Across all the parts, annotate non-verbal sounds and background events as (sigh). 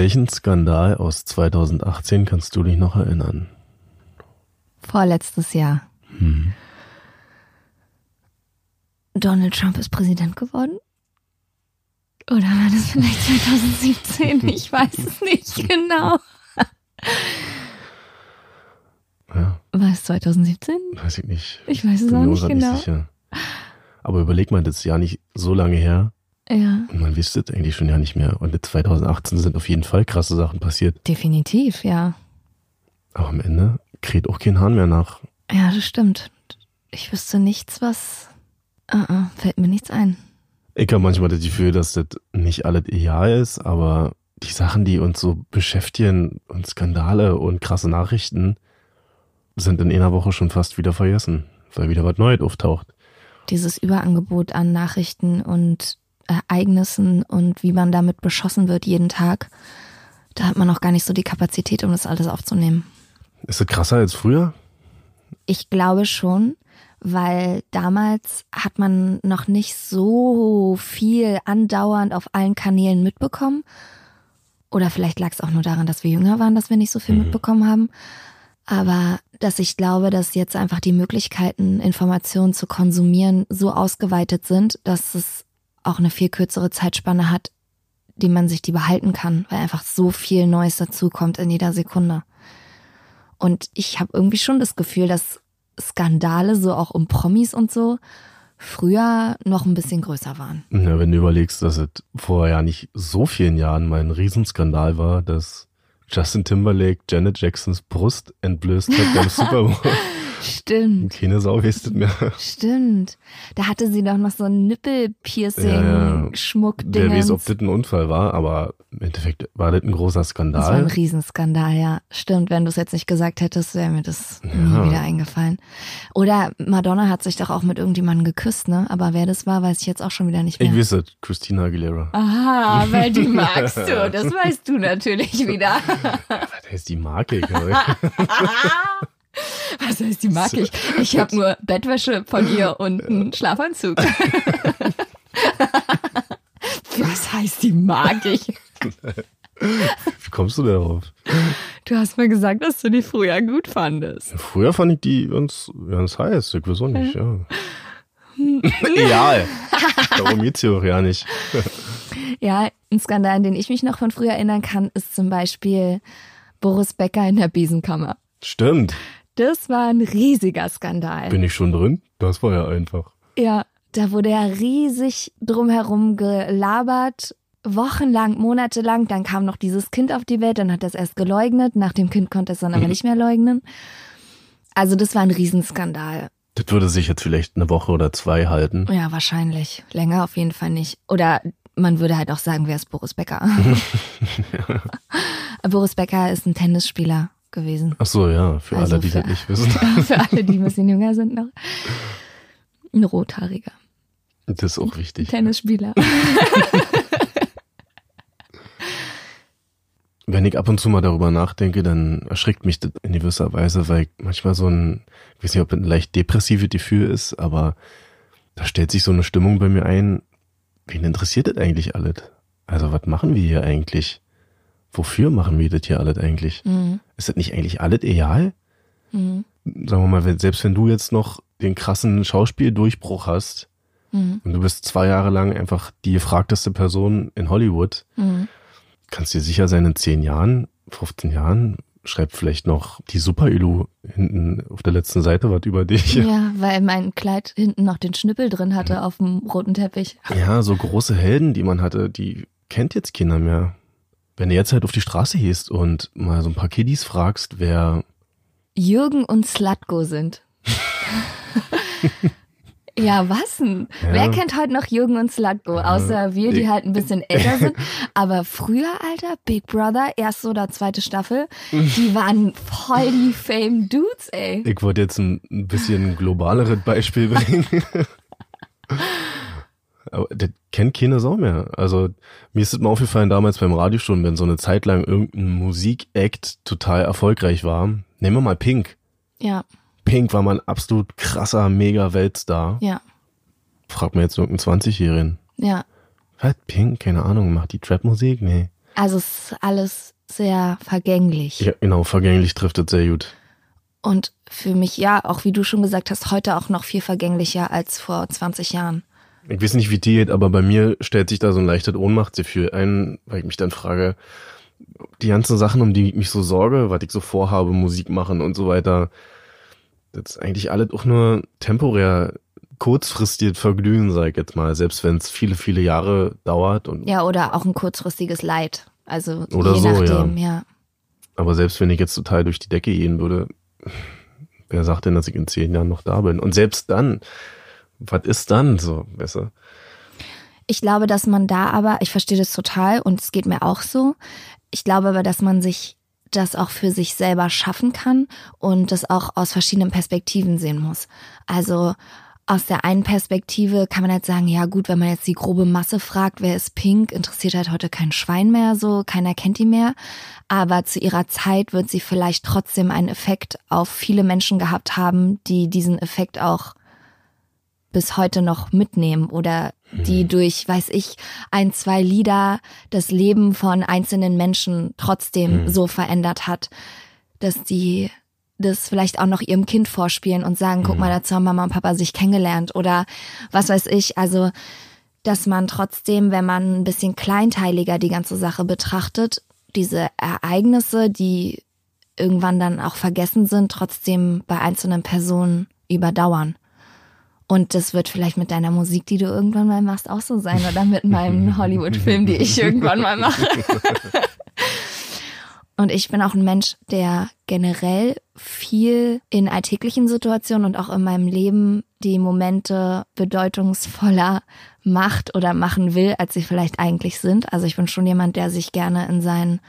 Welchen Skandal aus 2018 kannst du dich noch erinnern? Vorletztes Jahr. Donald Trump ist Präsident geworden? Oder war das vielleicht 2017? (laughs) Ich weiß es nicht genau. Ja, War es 2017? weiß ich nicht. Ich weiß es Bin auch nicht genau. sicher. Aber überleg mal, das ist ja nicht so lange her Ja, und man wüsste es eigentlich schon ja nicht mehr. Und in 2018 sind auf jeden Fall krasse Sachen passiert. definitiv, ja. Aber am Ende kräht auch kein Hahn mehr nach. Ja, das stimmt. Ich wüsste nichts, was. Uh -uh, fällt mir nichts ein. Ich habe manchmal das Gefühl, dass das nicht alles ideal ist, aber die Sachen, die uns so beschäftigen und Skandale und krasse Nachrichten, sind in einer Woche schon fast wieder vergessen, weil wieder was Neues auftaucht. Dieses Überangebot an Nachrichten und Ereignissen und wie man damit beschossen wird jeden Tag, da hat man auch gar nicht so die Kapazität, um das alles aufzunehmen. Ist das krasser als früher? Ich glaube schon, weil damals hat man noch nicht so viel andauernd auf allen Kanälen mitbekommen. Oder vielleicht lag es auch nur daran, dass wir jünger waren, dass wir nicht so viel mitbekommen haben. Aber dass ich glaube, dass jetzt einfach die Möglichkeiten, Informationen zu konsumieren, so ausgeweitet sind, dass es auch eine viel kürzere Zeitspanne hat, die man sich die behalten kann, weil einfach so viel Neues dazukommt in jeder Sekunde. Und ich habe irgendwie schon das Gefühl, dass Skandale, so auch um Promis und so, früher noch ein bisschen größer waren. Ja, wenn du überlegst, dass es vor ja nicht so vielen Jahren mal ein Riesenskandal war, dass Justin Timberlake Janet Jacksons Brust entblößt hat beim (laughs) Super Bowl. Stimmt, Keine Sau das mehr. stimmt. Da hatte sie doch noch so ein Ja, ja. Nippelpiercing-Schmuck-Ding. Wer weiß, ob das ein Unfall war, aber im Endeffekt war das ein großer Das war ein Skandal. Riesenskandal, ja. Stimmt, wenn du es jetzt nicht gesagt hättest, wäre mir das Ja. nie wieder eingefallen. Oder Madonna hat sich doch auch mit irgendjemandem geküsst, ne? Aber wer das war, weiß ich jetzt auch schon wieder nicht mehr. Ich es, Christina Aguilera. Aha, weil die (laughs) magst du. Das weißt du natürlich (laughs) wieder. Was heißt die Marke? (laughs) (laughs) Was heißt, die mag ich? Ich habe nur Bettwäsche von ihr und einen Schlafanzug. (laughs) Was heißt, die mag ich? (laughs) Wie kommst du darauf? Du hast mir gesagt, dass du die früher gut fandest. Früher fand ich die ganz, ganz heiß. Ich weiß auch nicht, ja. Egal. Darum geht's hier auch ja nicht. Ja, ein Skandal, an den ich mich noch von früher erinnern kann, ist zum Beispiel Boris Becker in der Besenkammer. Stimmt. Das war ein riesiger Skandal. Bin ich schon drin? Das war ja einfach. Ja, da wurde ja riesig drumherum gelabert, wochenlang, monatelang. Dann kam noch dieses Kind auf die Welt, dann hat es erst geleugnet. Nach dem Kind konnte es dann aber nicht mehr leugnen. Also das war ein Riesenskandal. Das würde sich jetzt vielleicht eine Woche oder zwei halten. Ja, wahrscheinlich. Länger auf jeden Fall nicht. Oder man würde halt auch sagen, wer ist Boris Becker? (laughs) (laughs) Boris Becker ist ein Tennisspieler gewesen. Ach so, ja, für Also alle, die für- das nicht wissen. (laughs) Für alle, die ein bisschen jünger sind noch. Ein rothaariger Das ist auch wichtig. Tennisspieler. (laughs) Wenn ich ab und zu mal darüber nachdenke, dann erschrickt mich das in gewisser Weise, weil manchmal so ein, ich weiß nicht, ob ein leicht depressives Gefühl ist, aber da stellt sich so eine Stimmung bei mir ein, wen interessiert das eigentlich alles? Also was machen wir hier eigentlich? Wofür machen wir das hier alles eigentlich? Mhm. Ist das nicht eigentlich alles egal? Mhm. Sagen wir mal, wenn, selbst wenn du jetzt noch den krassen Schauspieldurchbruch hast Mhm. und du bist zwei Jahre lang einfach die gefragteste Person in Hollywood, Mhm. kannst dir sicher sein, in 10 Jahren, 15 Jahren schreibt vielleicht noch die Super-Ilu hinten auf der letzten Seite was über dich. Ja, weil mein Kleid hinten noch den Schnippel drin hatte auf dem roten Teppich. Ja, so große Helden, die man hatte, die kennt jetzt keiner mehr. Wenn du jetzt halt auf die Straße gehst und mal so ein paar Kiddies fragst, wer Jürgen und Slatko sind. (laughs) Ja, was denn? Ja. Wer kennt heute noch Jürgen und Slatko? Außer wir, die halt ein bisschen (laughs) älter sind. Aber früher, Alter, Big Brother, erste oder zweite Staffel, die (laughs) waren voll die Fame Dudes, ey. Ich wollte jetzt ein ein bisschen globaleres Beispiel bringen. Aber das kennt keine Sau mehr. Also mir ist es mal aufgefallen damals beim Radiostunden, wenn so eine Zeit lang irgendein Musikact total erfolgreich war. Nehmen wir mal Pink. Ja, Pink war mal ein absolut krasser Mega-Weltstar. ja, Frag mir jetzt irgendeinen 20-Jährigen. ja. Was? Pink? Keine Ahnung. Macht die Trap-Musik? Nee. Also es ist alles sehr vergänglich. Ja, genau. Vergänglich trifft es sehr gut. Und für mich, ja, auch wie du schon gesagt hast, heute auch noch viel vergänglicher als vor 20 Jahren. Ich weiß nicht, wie dir geht, aber bei mir stellt sich da so ein leichtes Ohnmachtsgefühl ein, weil ich mich dann frage, die ganzen Sachen, um die ich mich so sorge, was ich so vorhabe, Musik machen und so weiter, das ist eigentlich alles auch nur temporär, kurzfristig Vergnügen, sag ich jetzt mal, selbst wenn es viele, viele Jahre dauert. Und, Ja, oder auch ein kurzfristiges Leid. Also Oder je so, nachdem, ja. Aber selbst wenn ich jetzt total durch die Decke gehen würde, wer sagt denn, dass ich in zehn Jahren noch da bin? Und selbst dann, was ist dann so, du? Ich glaube, dass man da aber, ich verstehe das total und es geht mir auch so. Ich glaube aber, dass man sich das auch für sich selber schaffen kann und das auch aus verschiedenen Perspektiven sehen muss. Also aus der einen Perspektive kann man halt sagen, ja gut, wenn man jetzt die grobe Masse fragt, wer ist pink, interessiert halt heute kein Schwein mehr, so keiner kennt die mehr. Aber zu ihrer Zeit wird sie vielleicht trotzdem einen Effekt auf viele Menschen gehabt haben, die diesen Effekt auch bis heute noch mitnehmen oder die durch, weiß ich, ein, zwei Lieder das Leben von einzelnen Menschen trotzdem so verändert hat, dass die das vielleicht auch noch ihrem Kind vorspielen und sagen, guck mal, dazu haben Mama und Papa sich kennengelernt oder was weiß ich. Also, dass man trotzdem, wenn man ein bisschen kleinteiliger die ganze Sache betrachtet, diese Ereignisse, die irgendwann dann auch vergessen sind, trotzdem bei einzelnen Personen überdauern. Und das wird vielleicht mit deiner Musik, die du irgendwann mal machst, auch so sein oder mit meinem (laughs) Hollywood-Film, die ich irgendwann mal mache. (laughs) Und ich bin auch ein Mensch, der generell viel in alltäglichen Situationen und auch in meinem Leben die Momente bedeutungsvoller macht oder machen will, als sie vielleicht eigentlich sind. Also ich bin schon jemand, der sich gerne in seinen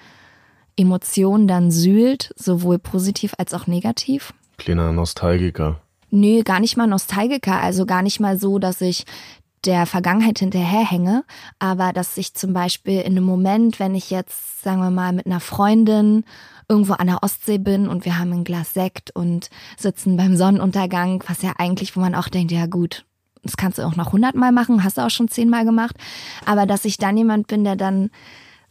Emotionen dann sühlt, sowohl positiv als auch negativ. Kleiner Nostalgiker. Nö, gar nicht mal Nostalgiker, also gar nicht mal so, dass ich der Vergangenheit hinterherhänge, aber dass ich zum Beispiel in einem Moment, wenn ich jetzt, sagen wir mal, mit einer Freundin irgendwo an der Ostsee bin und wir haben ein Glas Sekt und sitzen beim Sonnenuntergang, was ja eigentlich, wo man auch denkt, ja gut, das kannst du auch noch hundertmal machen, hast du auch schon zehnmal gemacht, aber dass ich dann jemand bin, der dann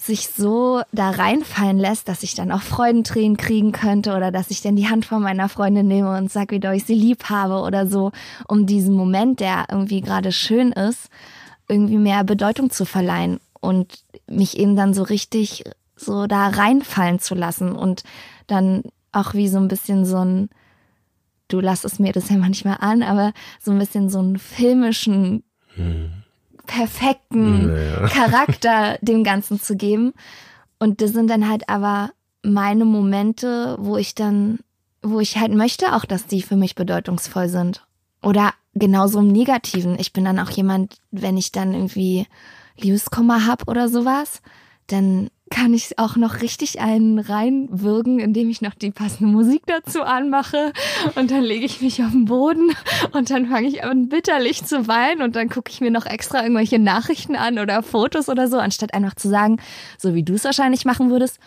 sich so da reinfallen lässt, dass ich dann auch Freudentränen kriegen könnte oder dass ich dann die Hand von meiner Freundin nehme und sag, wie doll ich sie lieb habe oder so, um diesen Moment, der irgendwie gerade schön ist, irgendwie mehr Bedeutung zu verleihen und mich eben dann so richtig so da reinfallen zu lassen und dann auch wie so ein bisschen so ein, du lass es mir das ja manchmal an, aber so ein bisschen so einen filmischen perfekten Naja. (laughs) Charakter dem Ganzen zu geben. Und das sind dann halt aber meine Momente, wo ich dann, wo ich halt möchte auch, dass die für mich bedeutungsvoll sind. Oder genauso im Negativen. Ich bin dann auch jemand, wenn ich dann irgendwie Liebeskummer hab oder sowas, dann kann ich auch noch richtig einen reinwürgen, indem ich noch die passende Musik dazu anmache und dann lege ich mich auf den Boden und dann fange ich an bitterlich zu weinen und dann gucke ich mir noch extra irgendwelche Nachrichten an oder Fotos oder so, anstatt einfach zu sagen, so wie du es wahrscheinlich machen würdest,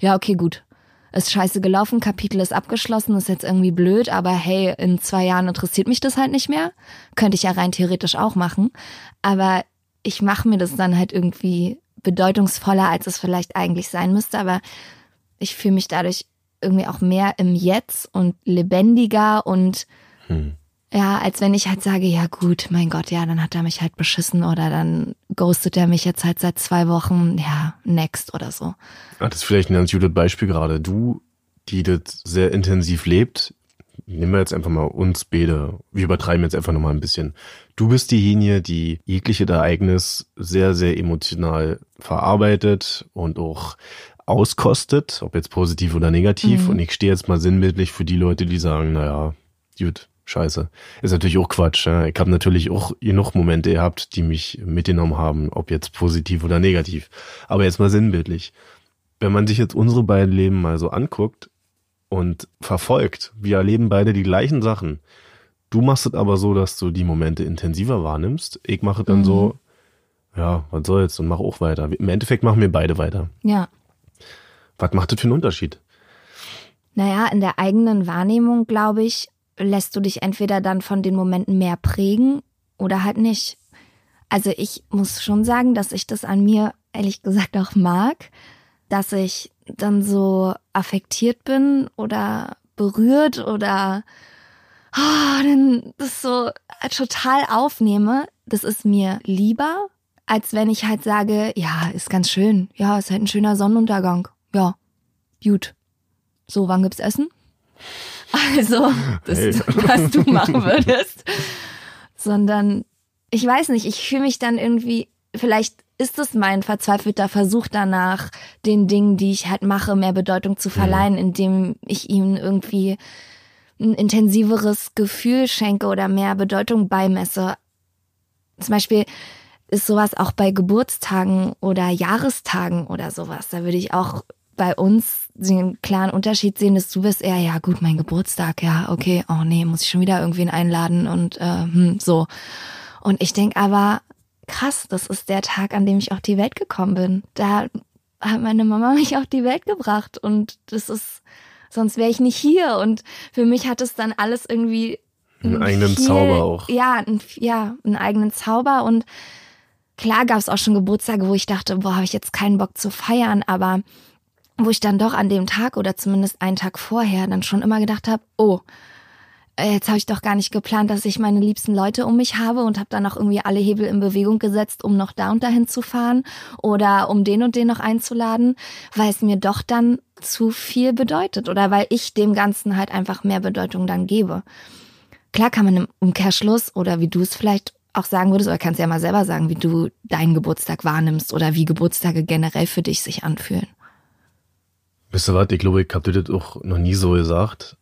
ja, okay, gut. Ist scheiße gelaufen, Kapitel ist abgeschlossen, ist jetzt irgendwie blöd, aber hey, in zwei Jahren interessiert mich das halt nicht mehr. Könnte ich ja rein theoretisch auch machen. Aber ich mache mir das dann halt irgendwie bedeutungsvoller, als es vielleicht eigentlich sein müsste. Aber ich fühle mich dadurch irgendwie auch mehr im Jetzt und lebendiger und Hm. ja, als wenn ich halt sage, ja gut, mein Gott, ja, dann hat er mich halt beschissen oder dann ghostet er mich jetzt halt seit zwei Wochen, ja, next oder so. Das ist vielleicht ein ganz gutes Beispiel gerade. Du, die das sehr intensiv lebt, nehmen wir jetzt einfach mal uns beide. Wir übertreiben jetzt einfach nochmal ein bisschen. Du bist diejenige, die jegliche Ereignis sehr, sehr emotional verarbeitet und auch auskostet, ob jetzt positiv oder negativ. Mhm. Und ich stehe jetzt mal sinnbildlich für die Leute, die sagen, naja, gut, scheiße. Ist natürlich auch Quatsch. Ja. Ich habe natürlich auch genug Momente gehabt, die mich mitgenommen haben, ob jetzt positiv oder negativ. Aber jetzt mal sinnbildlich. Wenn man sich jetzt unsere beiden Leben mal so anguckt und verfolgt, wir erleben beide die gleichen Sachen. Du machst es aber so, dass du die Momente intensiver wahrnimmst. Ich mache es dann Mhm. so, ja, was soll's und mach auch weiter. Im Endeffekt machen wir beide weiter. Ja. Was macht das für einen Unterschied? Naja, in der eigenen Wahrnehmung, glaube ich, lässt du dich entweder dann von den Momenten mehr prägen oder halt nicht. Also ich muss schon sagen, dass ich das an mir ehrlich gesagt auch mag, dass ich dann so affektiert bin oder berührt oder oh, dann das so total aufnehme. Das ist mir lieber, als wenn ich halt sage, ja, ist ganz schön. Ja, ist halt ein schöner Sonnenuntergang. Ja, gut. So, wann gibt's Essen? (laughs) Also, das, Hey. was du machen (laughs) würdest. Sondern, ich weiß nicht, ich fühle mich dann irgendwie, vielleicht ist es mein verzweifelter Versuch danach, den Dingen, die ich halt mache, mehr Bedeutung zu verleihen, indem ich ihnen irgendwie ein intensiveres Gefühl schenke oder mehr Bedeutung beimesse. Zum Beispiel ist sowas auch bei Geburtstagen oder Jahrestagen oder sowas. Da würde ich auch bei uns den klaren Unterschied sehen, dass du bist eher, ja gut, mein Geburtstag, ja, okay, oh nee, muss ich schon wieder irgendwen einladen und äh, hm, so. Und ich denk aber, krass, das ist der Tag, an dem ich auf die Welt gekommen bin. Da hat meine Mama (laughs) mich auf die Welt gebracht und das ist, sonst wäre ich nicht hier. Und für mich hat es dann alles irgendwie Einen eigenen viel- Zauber auch. Ja, ein, ja, einen eigenen Zauber und klar gab es auch schon Geburtstage, wo ich dachte, boah, habe ich jetzt keinen Bock zu feiern, aber wo ich dann doch an dem Tag oder zumindest einen Tag vorher dann schon immer gedacht habe, oh, jetzt habe ich doch gar nicht geplant, dass ich meine liebsten Leute um mich habe und habe dann auch irgendwie alle Hebel in Bewegung gesetzt, um noch da und dahin zu fahren oder um den und den noch einzuladen, weil es mir doch dann zu viel bedeutet oder weil ich dem Ganzen halt einfach mehr Bedeutung dann gebe. Klar kann man im Umkehrschluss oder wie du es vielleicht auch sagen würdest, oder kannst ja mal selber sagen, wie du deinen Geburtstag wahrnimmst oder wie Geburtstage generell für dich sich anfühlen. Wisst ihr was, ich glaube, ich habe dir das auch noch nie so gesagt.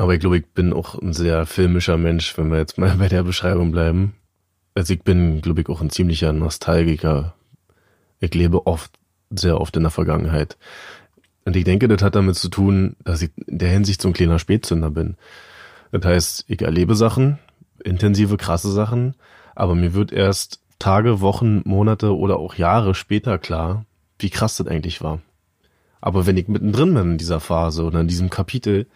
Aber ich glaube, ich bin auch ein sehr filmischer Mensch, wenn wir jetzt mal (laughs) bei der Beschreibung bleiben. Also ich bin, glaube ich, auch ein ziemlicher Nostalgiker. Ich lebe oft, sehr oft in der Vergangenheit. Und ich denke, das hat damit zu tun, dass ich in der Hinsicht so ein kleiner Spätzünder bin. Das heißt, ich erlebe Sachen, intensive, krasse Sachen, aber mir wird erst Tage, Wochen, Monate oder auch Jahre später klar, wie krass das eigentlich war. Aber wenn ich mittendrin bin in dieser Phase oder in diesem Kapitel,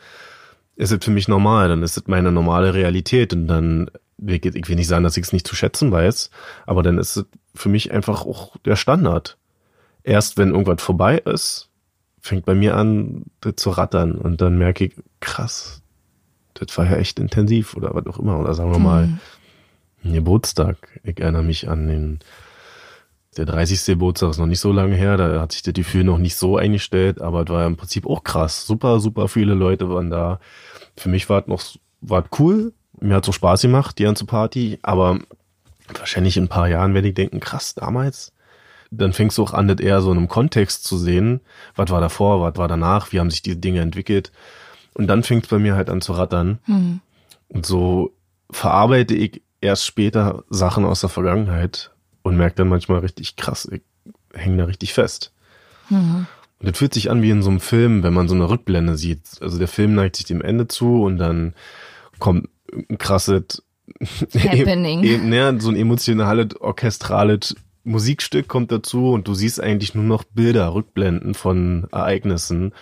ist es für mich normal, dann ist es meine normale Realität und dann, ich ich will nicht sagen, dass ich es nicht zu schätzen weiß, aber dann ist es für mich einfach auch der Standard. Erst wenn irgendwas vorbei ist, fängt bei mir an das zu rattern und dann merke ich, krass, das war ja echt intensiv oder was auch immer. Oder sagen wir mal, ein Geburtstag. Ich erinnere mich an den, der 30. Geburtstag ist noch nicht so lange her, da hat sich das Gefühl noch nicht so eingestellt, aber es war ja im Prinzip auch krass. Super, super viele Leute waren da. Für mich war es noch, war cool. Mir hat so Spaß gemacht, die ganze Party, aber wahrscheinlich in ein paar Jahren werde ich denken, krass, damals. Dann fängst du auch an, das eher so in einem Kontext zu sehen. Was war davor, was war danach, wie haben sich die Dinge entwickelt. Und dann fängt es bei mir halt an zu rattern. Hm. Und so verarbeite ich erst später Sachen aus der Vergangenheit und merke dann manchmal richtig krass, ich hänge da richtig fest. Mhm. Und das fühlt sich an wie in so einem Film, wenn man so eine Rückblende sieht. Also der Film neigt sich dem Ende zu und dann kommt ein krasses (laughs) Happening. E ne, so ein emotionales, orchestrales Musikstück kommt dazu und du siehst eigentlich nur noch Bilder, Rückblenden von Ereignissen.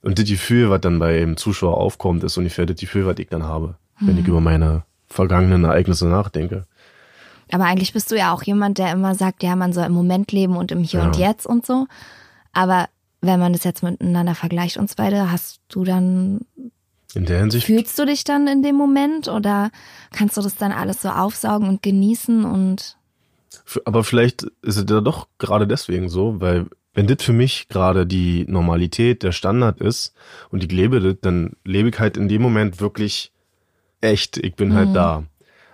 Und das Gefühl, was dann bei dem Zuschauer aufkommt, ist ungefähr das Gefühl, was ich dann habe, wenn ich über meine vergangenen Ereignisse nachdenke. Aber eigentlich bist du ja auch jemand, der immer sagt, ja, man soll im Moment leben und im Hier Ja. und Jetzt und so. Aber wenn man das jetzt miteinander vergleicht, uns beide, hast du dann, In der Hinsicht fühlst du dich dann in dem Moment oder kannst du das dann alles so aufsaugen und genießen und Aber vielleicht ist es ja doch gerade deswegen so, weil wenn das für mich gerade die Normalität, der Standard ist und ich lebe das, dann lebe ich halt in dem Moment wirklich echt. Ich bin halt da.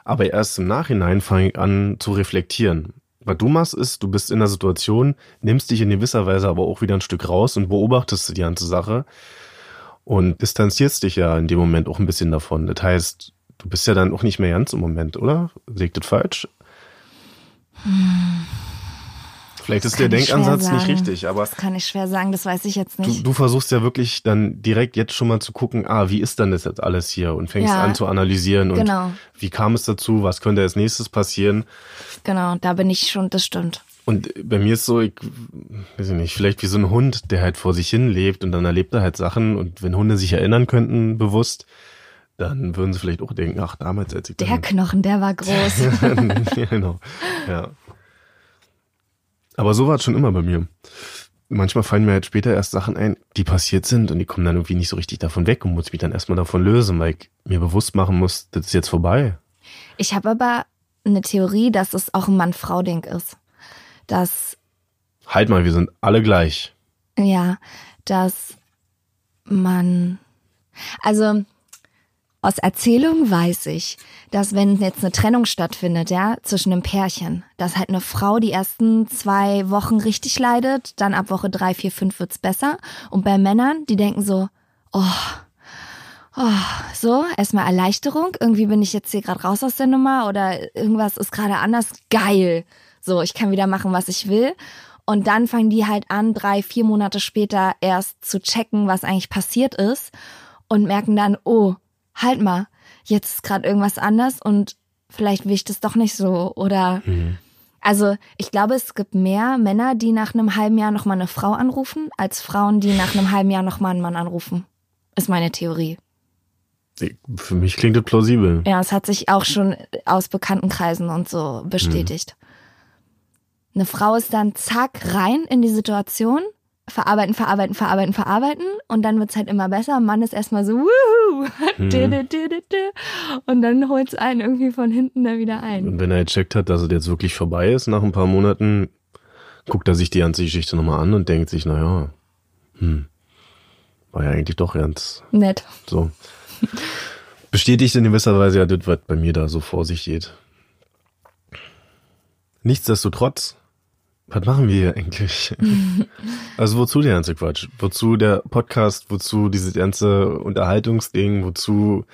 Aber erst im Nachhinein fange ich an zu reflektieren. Was du machst, ist, du bist in der Situation, nimmst dich in gewisser Weise aber auch wieder ein Stück raus und beobachtest die ganze Sache und distanzierst dich ja in dem Moment auch ein bisschen davon. Das heißt, du bist ja dann auch nicht mehr ganz im Moment, oder? Ich das falsch? Vielleicht ist der Denkansatz nicht richtig, aber Das kann ich schwer sagen, das weiß ich jetzt du, nicht. du versuchst ja wirklich dann direkt jetzt schon mal zu gucken, ah, wie ist denn das jetzt alles hier? Und fängst Ja. an zu analysieren und Genau. wie kam es dazu, was könnte als nächstes passieren? Genau, da bin ich schon, das stimmt. Und bei mir ist so, ich weiß ich nicht, vielleicht wie so ein Hund, der halt vor sich hin lebt und dann erlebt er halt Sachen und wenn Hunde sich erinnern könnten, bewusst, dann würden sie vielleicht auch denken, ach, damals, als ich Der Knochen, der war groß. (laughs) ja, genau. Ja. Aber so war es schon immer bei mir. Manchmal fallen mir halt später erst Sachen ein, die passiert sind und die kommen dann irgendwie nicht so richtig davon weg und muss mich dann erstmal davon lösen, weil ich mir bewusst machen muss, das ist jetzt vorbei. Ich habe aber eine Theorie, dass es auch ein Mann-Frau-Ding ist. Dass, Halt mal, wir sind alle gleich. ja, dass man, also aus Erzählung weiß ich, dass wenn jetzt eine Trennung stattfindet, ja, zwischen einem Pärchen, dass halt eine Frau die ersten zwei Wochen richtig leidet, dann ab Woche drei, vier, fünf wird's besser. Und bei Männern, die denken so, oh, oh, so, erstmal Erleichterung, irgendwie bin ich jetzt hier gerade raus aus der Nummer oder irgendwas ist gerade anders, geil. So, ich kann wieder machen, was ich will. Und dann fangen die halt an, drei, vier Monate später erst zu checken, was eigentlich passiert ist und merken dann, oh, halt mal, jetzt ist gerade irgendwas anders und vielleicht will ich das doch nicht so. Oder also ich glaube, es gibt mehr Männer, die nach einem halben Jahr nochmal eine Frau anrufen, als Frauen, die nach einem halben Jahr nochmal einen Mann anrufen. Ist meine Theorie. Für mich klingt das plausibel. Ja, es hat sich auch schon aus Bekanntenkreisen und so bestätigt. Eine Frau ist dann zack rein in die Situation, verarbeiten, verarbeiten, verarbeiten, verarbeiten und dann wird's halt immer besser. Mann ist erstmal so, wuhu, (laughs) dü. und dann holt's einen irgendwie von hinten da wieder ein. Und wenn er gecheckt hat, dass es jetzt wirklich vorbei ist, nach ein paar Monaten, guckt er sich die ganze Geschichte nochmal an und denkt sich, naja, hm, war ja eigentlich doch ganz Nett. so. Bestätigt in gewisser Weise ja das, was bei mir da so vor sich geht. Nichtsdestotrotz, was machen wir hier eigentlich? (laughs) also wozu der ganze Quatsch? Wozu der Podcast? Wozu dieses ganze Unterhaltungsding? Wozu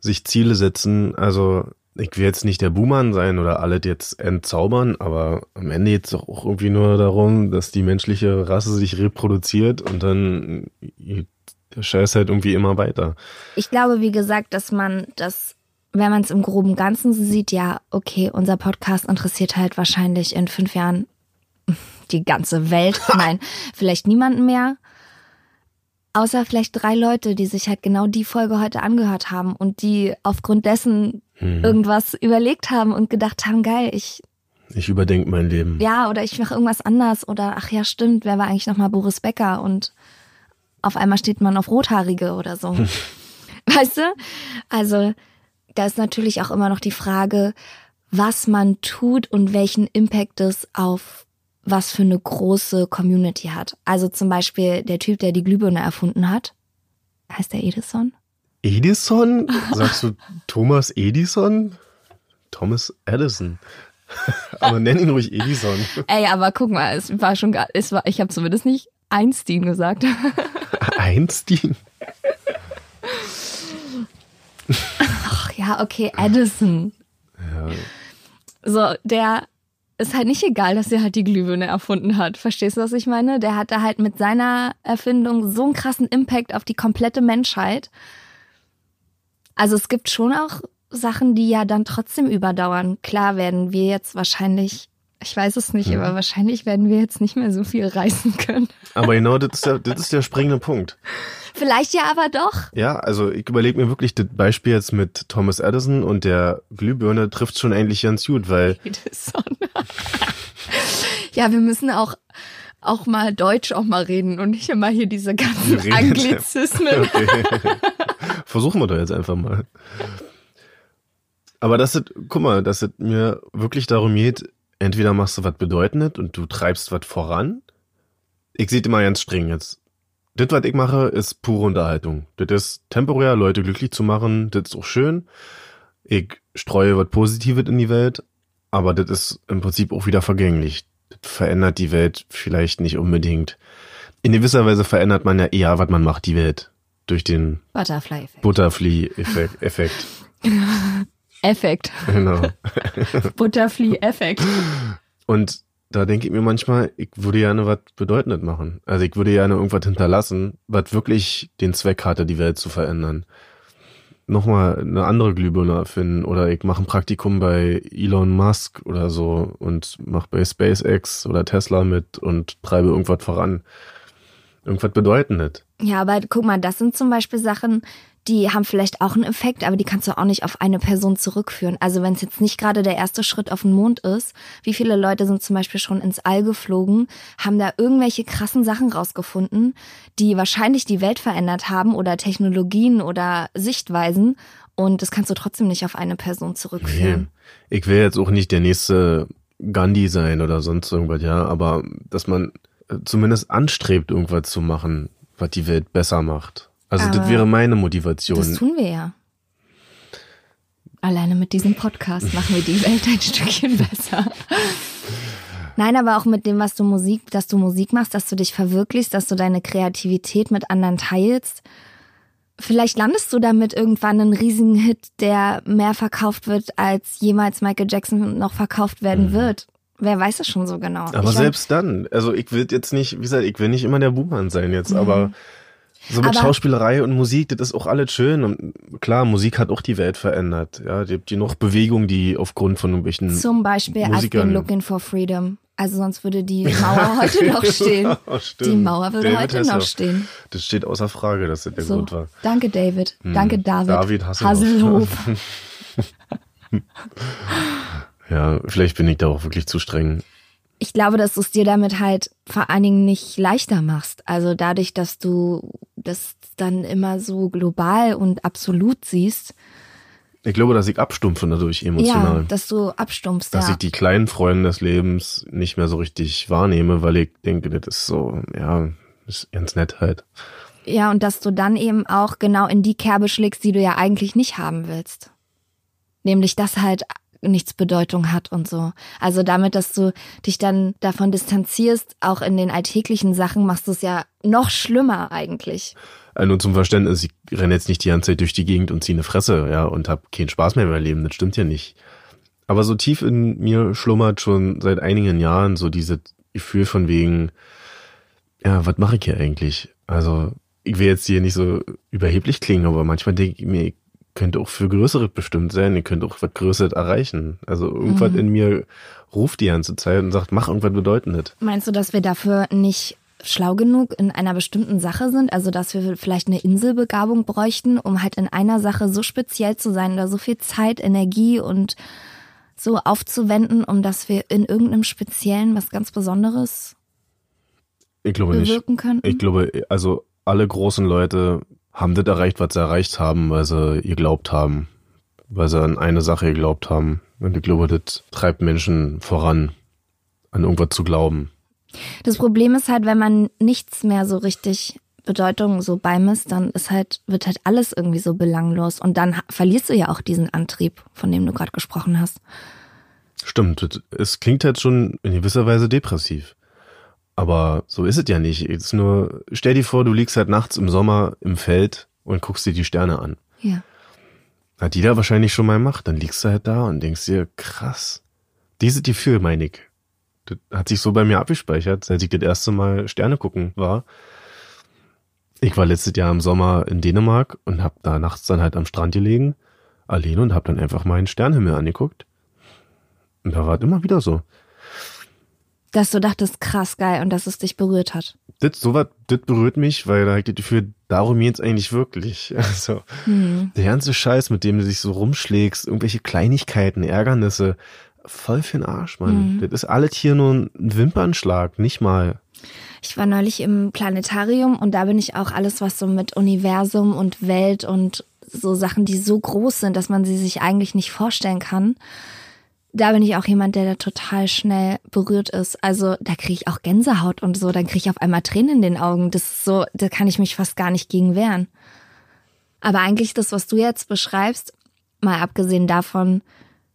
sich Ziele setzen? Also ich will jetzt nicht der Buhmann sein oder alles jetzt entzaubern, aber am Ende geht es doch auch irgendwie nur darum, dass die menschliche Rasse sich reproduziert und dann der Scheiß halt irgendwie immer weiter. Ich glaube, wie gesagt, dass man das, wenn man es im groben Ganzen sieht, ja, okay, unser Podcast interessiert halt wahrscheinlich in fünf Jahren die ganze Welt. (laughs) Nein, vielleicht niemanden mehr. Außer vielleicht drei Leute, die sich halt genau die Folge heute angehört haben und die aufgrund dessen irgendwas überlegt haben und gedacht haben, geil, ich, Ich überdenke mein Leben. ja, oder ich mache irgendwas anders oder ach ja, stimmt, wer war eigentlich nochmal Boris Becker und auf einmal steht man auf Rothaarige oder so. (laughs) weißt du? Also, da ist natürlich auch immer noch die Frage, was man tut und welchen Impact es auf was für eine große Community hat. Also zum Beispiel der Typ, der die Glühbirne erfunden hat. Heißt der Edison? Edison? Sagst du Thomas Edison? Thomas Edison. (laughs) Aber nenn ihn ruhig Edison. Ey, aber guck mal, es war schon es war, ich habe zumindest nicht Einstein gesagt. (laughs) Einstein? Ach ja, okay, Edison. Ja. So, der ist halt nicht egal, dass er halt die Glühbirne erfunden hat. Verstehst du, was ich meine? Der hat halt mit seiner Erfindung so einen krassen Impact auf die komplette Menschheit. Also es gibt schon auch Sachen, die ja dann trotzdem überdauern. Klar werden wir jetzt wahrscheinlich, ich weiß es nicht, aber wahrscheinlich werden wir jetzt nicht mehr so viel reißen können. Aber genau das ist, der, das ist der springende Punkt. Vielleicht ja aber doch. Ja, also ich überlege mir wirklich das Beispiel jetzt mit Thomas Edison und der Glühbirne trifft schon eigentlich ganz gut, weil (laughs) ja, wir müssen auch auch mal Deutsch auch mal reden und nicht immer hier diese ganzen reden Anglizismen. (laughs) Versuchen wir doch jetzt einfach mal. Aber das ist, guck mal, dass es mir wirklich darum geht, entweder machst du was Bedeutendes und du treibst was voran ich sehe immer ganz streng jetzt. Das, was ich mache, ist pure Unterhaltung. Das ist temporär, Leute glücklich zu machen. Das ist auch schön. Ich streue was Positives in die Welt, aber das ist im Prinzip auch wieder vergänglich. Das verändert die Welt vielleicht nicht unbedingt. In gewisser Weise verändert man ja eher, was man macht, die Welt. Durch den Butterfly-Effekt. Butterfly-Effekt. (laughs) Effekt. Genau. (laughs) Butterfly-Effekt. Und da denke ich mir manchmal, ich würde gerne was Bedeutendes machen. Also ich würde gerne irgendwas hinterlassen, was wirklich den Zweck hatte, die Welt zu verändern. Nochmal eine andere Glühbirne erfinden oder ich mache ein Praktikum bei Elon Musk oder so und mache bei SpaceX oder Tesla mit und treibe irgendwas voran. Irgendwas Bedeutendes. Ja, aber guck mal, das sind zum Beispiel Sachen, die haben vielleicht auch einen Effekt, aber die kannst du auch nicht auf eine Person zurückführen. Also wenn es jetzt nicht gerade der erste Schritt auf den Mond ist, wie viele Leute sind zum Beispiel schon ins All geflogen, haben da irgendwelche krassen Sachen rausgefunden, die wahrscheinlich die Welt verändert haben oder Technologien oder Sichtweisen und das kannst du trotzdem nicht auf eine Person zurückführen. Nee. Ich will jetzt auch nicht der nächste Gandhi sein oder sonst irgendwas, ja, aber dass man zumindest anstrebt, irgendwas zu machen, was die Welt besser macht. Also Aber das wäre meine Motivation. Das tun wir ja. Alleine mit diesem Podcast (laughs) machen wir die Welt ein Stückchen besser. Nein, aber auch mit dem, was du Musik, dass du Musik machst, dass du dich verwirklichst, dass du deine Kreativität mit anderen teilst. Vielleicht landest du damit irgendwann einen riesigen Hit, der mehr verkauft wird, als jemals Michael Jackson noch verkauft werden mhm. wird. Wer weiß es schon so genau. Aber ich selbst dann, also ich will jetzt nicht, wie gesagt, ich will nicht immer der Buhmann sein jetzt, mhm. aber so mit Aber Schauspielerei und Musik, das ist auch alles schön. Und klar, Musik hat auch die Welt verändert. Ja, die die noch Bewegung, die aufgrund von irgendwelchen. Zum Beispiel Musikern. I've been looking for freedom. Also sonst würde die Mauer (laughs) heute noch stehen. oh, die Mauer würde David heute Hesse. noch stehen. Das steht außer Frage, dass das der so, Grund war. Danke, David. Hm. Danke, David. David Hasselhoff. Hasselhoff. (laughs) ja, vielleicht bin ich da auch wirklich zu streng ich glaube, dass du es dir damit halt vor allen Dingen nicht leichter machst. Also dadurch, dass du das dann immer so global und absolut siehst. Ich glaube, dass ich abstumpfe dadurch emotional. Ja, dass du abstumpfst, Dass ja. ich die kleinen Freunde des Lebens nicht mehr so richtig wahrnehme, weil ich denke, das ist so, ja, ist ganz nett halt. Ja, und dass du dann eben auch genau in die Kerbe schlägst, die du ja eigentlich nicht haben willst. Nämlich, dass halt nichts Bedeutung hat und so. Also damit, dass du dich dann davon distanzierst, auch in den alltäglichen Sachen, machst du es ja noch schlimmer eigentlich. Äh, nur zum Verständnis, ich renne jetzt nicht die ganze Zeit durch die Gegend und ziehe eine Fresse, ja, und habe keinen Spaß mehr meinem Leben. Das stimmt ja nicht. Aber so tief in mir schlummert schon seit einigen Jahren so dieses Gefühl von wegen, ja, was mache ich hier eigentlich? Also, ich will jetzt hier nicht so überheblich klingen, aber manchmal denke ich mir, ich könnte auch für Größeres bestimmt sein. Ihr könnt auch was Größeres erreichen. Also irgendwas mhm. in mir ruft die ganze Zeit und sagt, mach irgendwas Bedeutendes. Meinst du, dass wir dafür nicht schlau genug in einer bestimmten Sache sind? Also, dass wir vielleicht eine Inselbegabung bräuchten, um halt in einer Sache so speziell zu sein oder so viel Zeit, Energie und so aufzuwenden, um dass wir in irgendeinem Speziellen was ganz Besonderes ich glaube bewirken nicht. könnten? Ich glaube, also alle großen Leute haben das erreicht, was sie erreicht haben, weil sie geglaubt haben. Weil sie an eine Sache geglaubt haben. Und ich glaube, das treibt Menschen voran, an irgendwas zu glauben. Das Problem ist halt, wenn man nichts mehr so richtig Bedeutung so beimisst, dann ist halt, wird halt alles irgendwie so belanglos. Und dann verlierst du ja auch diesen Antrieb, von dem du gerade gesprochen hast. Stimmt, es klingt halt schon in gewisser Weise depressiv. Aber so ist es ja nicht. Es ist nur, stell dir vor, du liegst halt nachts im Sommer im Feld und guckst dir die Sterne an. Ja. Hat jeder wahrscheinlich schon mal gemacht. Dann liegst du halt da und denkst dir, krass. Diese Gefühl, meine ich. Das hat sich so bei mir abgespeichert, seit ich das erste Mal Sterne gucken war. Ich war letztes Jahr im Sommer in Dänemark und hab da nachts dann halt am Strand gelegen, alleine und hab dann einfach mal einen Sternhimmel angeguckt. Und da war es immer wieder so. Dass du dachtest, krass geil und dass es dich berührt hat. Das, sowas, das berührt mich, weil da das Gefühl, darum geht's eigentlich wirklich. (laughs) Also, hm. der ganze Scheiß, mit dem du dich so rumschlägst, irgendwelche Kleinigkeiten, Ärgernisse, voll für den Arsch, Mann. Hm. Das ist alles hier nur ein Wimpernschlag, nicht mal. Ich war neulich im Planetarium und da bin ich auch alles, was so mit Universum und Welt und so Sachen, die so groß sind, dass man sie sich eigentlich nicht vorstellen kann da bin ich auch jemand, der da total schnell berührt ist. Also da kriege ich auch Gänsehaut und so, dann kriege ich auf einmal Tränen in den Augen. Das ist so, da kann ich mich fast gar nicht gegen wehren. Aber eigentlich das, was du jetzt beschreibst, mal abgesehen davon,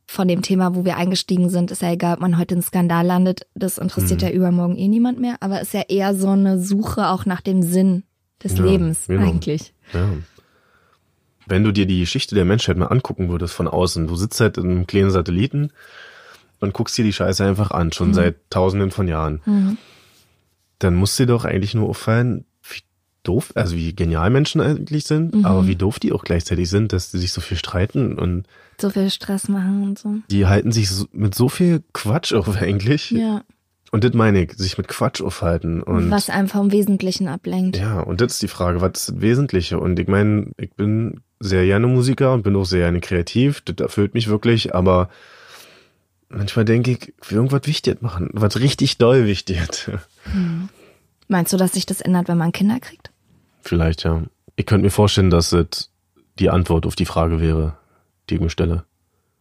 von dem Thema, wo wir eingestiegen sind, ist ja egal, ob man heute in Skandal landet, das interessiert Mhm. ja übermorgen eh niemand mehr, aber ist ja eher so eine Suche auch nach dem Sinn des Ja, Lebens genau. eigentlich. Ja. Wenn du dir die Geschichte der Menschheit mal angucken würdest von außen, du sitzt halt in einem kleinen Satelliten und guckst dir die Scheiße einfach an, schon seit tausenden von Jahren, Mhm. dann muss dir doch eigentlich nur auffallen, wie doof, also wie genial Menschen eigentlich sind, aber wie doof die auch gleichzeitig sind, dass die sich so viel streiten und So viel Stress machen und so. die halten sich so, mit so viel Quatsch auf eigentlich. Ja. Und das meine ich, sich mit Quatsch aufhalten. Und was einem vom Wesentlichen ablenkt. Ja, und das ist die Frage, was ist das Wesentliche? Und ich meine, ich bin sehr gerne Musiker und bin auch sehr gerne kreativ, das erfüllt mich wirklich, aber manchmal denke ich, will irgendwas wichtig machen, was richtig doll wichtig. Meinst du, dass sich das ändert, wenn man Kinder kriegt? Vielleicht, ja. Ich könnte mir vorstellen, dass das die Antwort auf die Frage wäre, die ich mir stelle.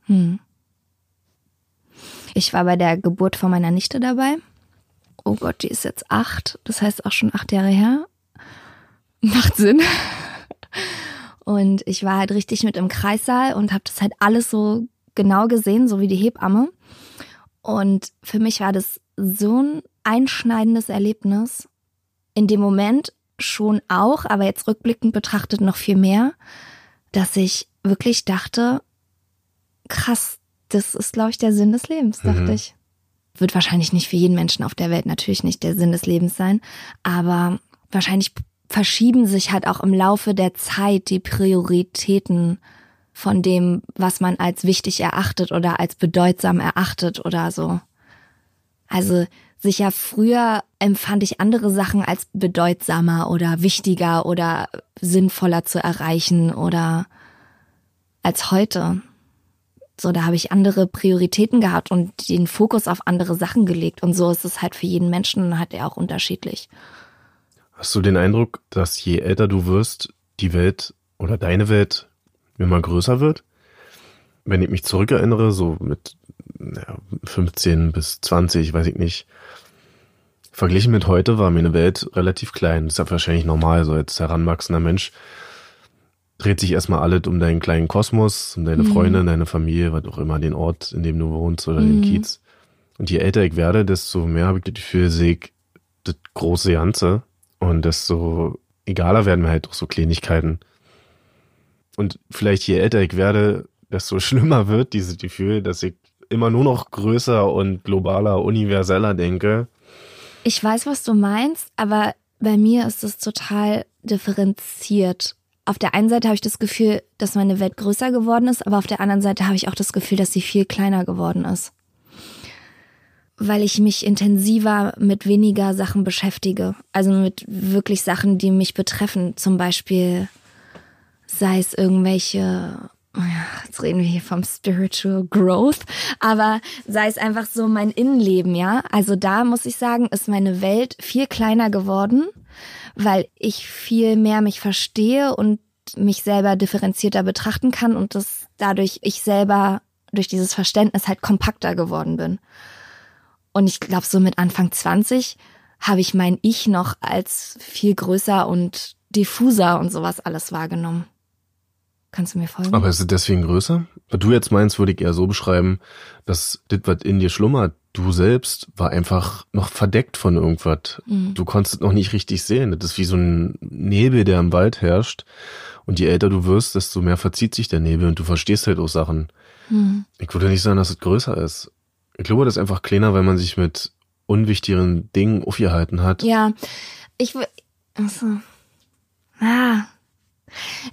Hm. Ich war bei der Geburt von meiner Nichte dabei. Oh Gott, die ist jetzt acht. Das heißt auch schon acht Jahre her. Macht Sinn. Und ich war halt richtig mit im Kreissaal und habe das halt alles so genau gesehen, so wie die Hebamme. Und für mich war das so ein einschneidendes Erlebnis. In dem Moment schon auch, aber jetzt rückblickend betrachtet noch viel mehr, dass ich wirklich dachte, krass, das ist, glaube ich, der Sinn des Lebens, dachte Mhm. ich. Wird wahrscheinlich nicht für jeden Menschen auf der Welt natürlich nicht der Sinn des Lebens sein, aber wahrscheinlich verschieben sich halt auch im Laufe der Zeit die Prioritäten von dem, was man als wichtig erachtet oder als bedeutsam erachtet oder so. Also sicher früher empfand ich andere Sachen als bedeutsamer oder wichtiger oder sinnvoller zu erreichen oder als heute. So, da habe ich andere Prioritäten gehabt und den Fokus auf andere Sachen gelegt. Und so ist es halt für jeden Menschen hat er auch unterschiedlich. Hast du den Eindruck, dass je älter du wirst, die Welt oder deine Welt immer größer wird? Wenn ich mich zurückerinnere, so mit ja, 15 bis 20, weiß ich nicht, verglichen mit heute war mir eine Welt relativ klein. Das ist ja wahrscheinlich normal, so als heranwachsender Mensch dreht sich erstmal alles um deinen kleinen Kosmos, um deine Freunde, deine Familie, was auch immer, den Ort, in dem du wohnst oder den Kiez. Und je älter ich werde, desto mehr habe ich das Gefühl, sehe ich das große Ganze und desto egaler werden mir halt auch so Kleinigkeiten. Und vielleicht je älter ich werde, desto (laughs) schlimmer wird dieses Gefühl, dass ich immer nur noch größer und globaler, universeller denke. Ich weiß, was du meinst, aber bei mir ist es total differenziert. Auf der einen Seite habe ich das Gefühl, dass meine Welt größer geworden ist, aber auf der anderen Seite habe ich auch das Gefühl, dass sie viel kleiner geworden ist. Weil ich mich intensiver mit weniger Sachen beschäftige. Also mit wirklich Sachen, die mich betreffen. Zum Beispiel sei es irgendwelche, oh jetzt reden wir hier vom Spiritual Growth, aber sei es einfach so mein Innenleben, ja. Also da muss ich sagen, ist meine Welt viel kleiner geworden, weil ich viel mehr mich verstehe und mich selber differenzierter betrachten kann und das dadurch ich selber durch dieses Verständnis halt kompakter geworden bin. Und ich glaube, so mit Anfang 20 habe ich mein Ich noch als viel größer und diffuser und sowas alles wahrgenommen. Kannst du mir folgen? Aber ist es deswegen größer? Was du jetzt meinst, würde ich eher so beschreiben, dass das, was in dir schlummert, du selbst, war einfach noch verdeckt von irgendwas. Du konntest es noch nicht richtig sehen. Das ist wie so ein Nebel, der im Wald herrscht. Und je älter du wirst, desto mehr verzieht sich der Nebel und du verstehst halt auch Sachen. Ich würde nicht sagen, dass es größer ist. Ich glaube, das ist einfach kleiner, weil man sich mit unwichtigeren Dingen aufgehalten hat. Ja, ich will. Achso. Ah.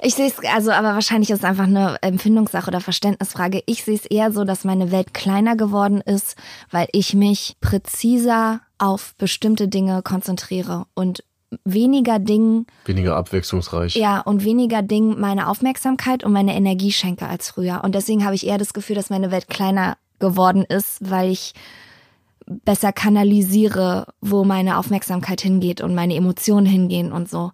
Ich sehe es, also, aber wahrscheinlich ist es einfach eine Empfindungssache oder Verständnisfrage. Ich sehe es eher so, dass meine Welt kleiner geworden ist, weil ich mich präziser auf bestimmte Dinge konzentriere und weniger Dingen, Weniger abwechslungsreich. ja, und weniger Dingen meine Aufmerksamkeit und meine Energie schenke als früher. Und deswegen habe ich eher das Gefühl, dass meine Welt kleiner geworden ist, weil ich besser kanalisiere, wo meine Aufmerksamkeit hingeht und meine Emotionen hingehen und so.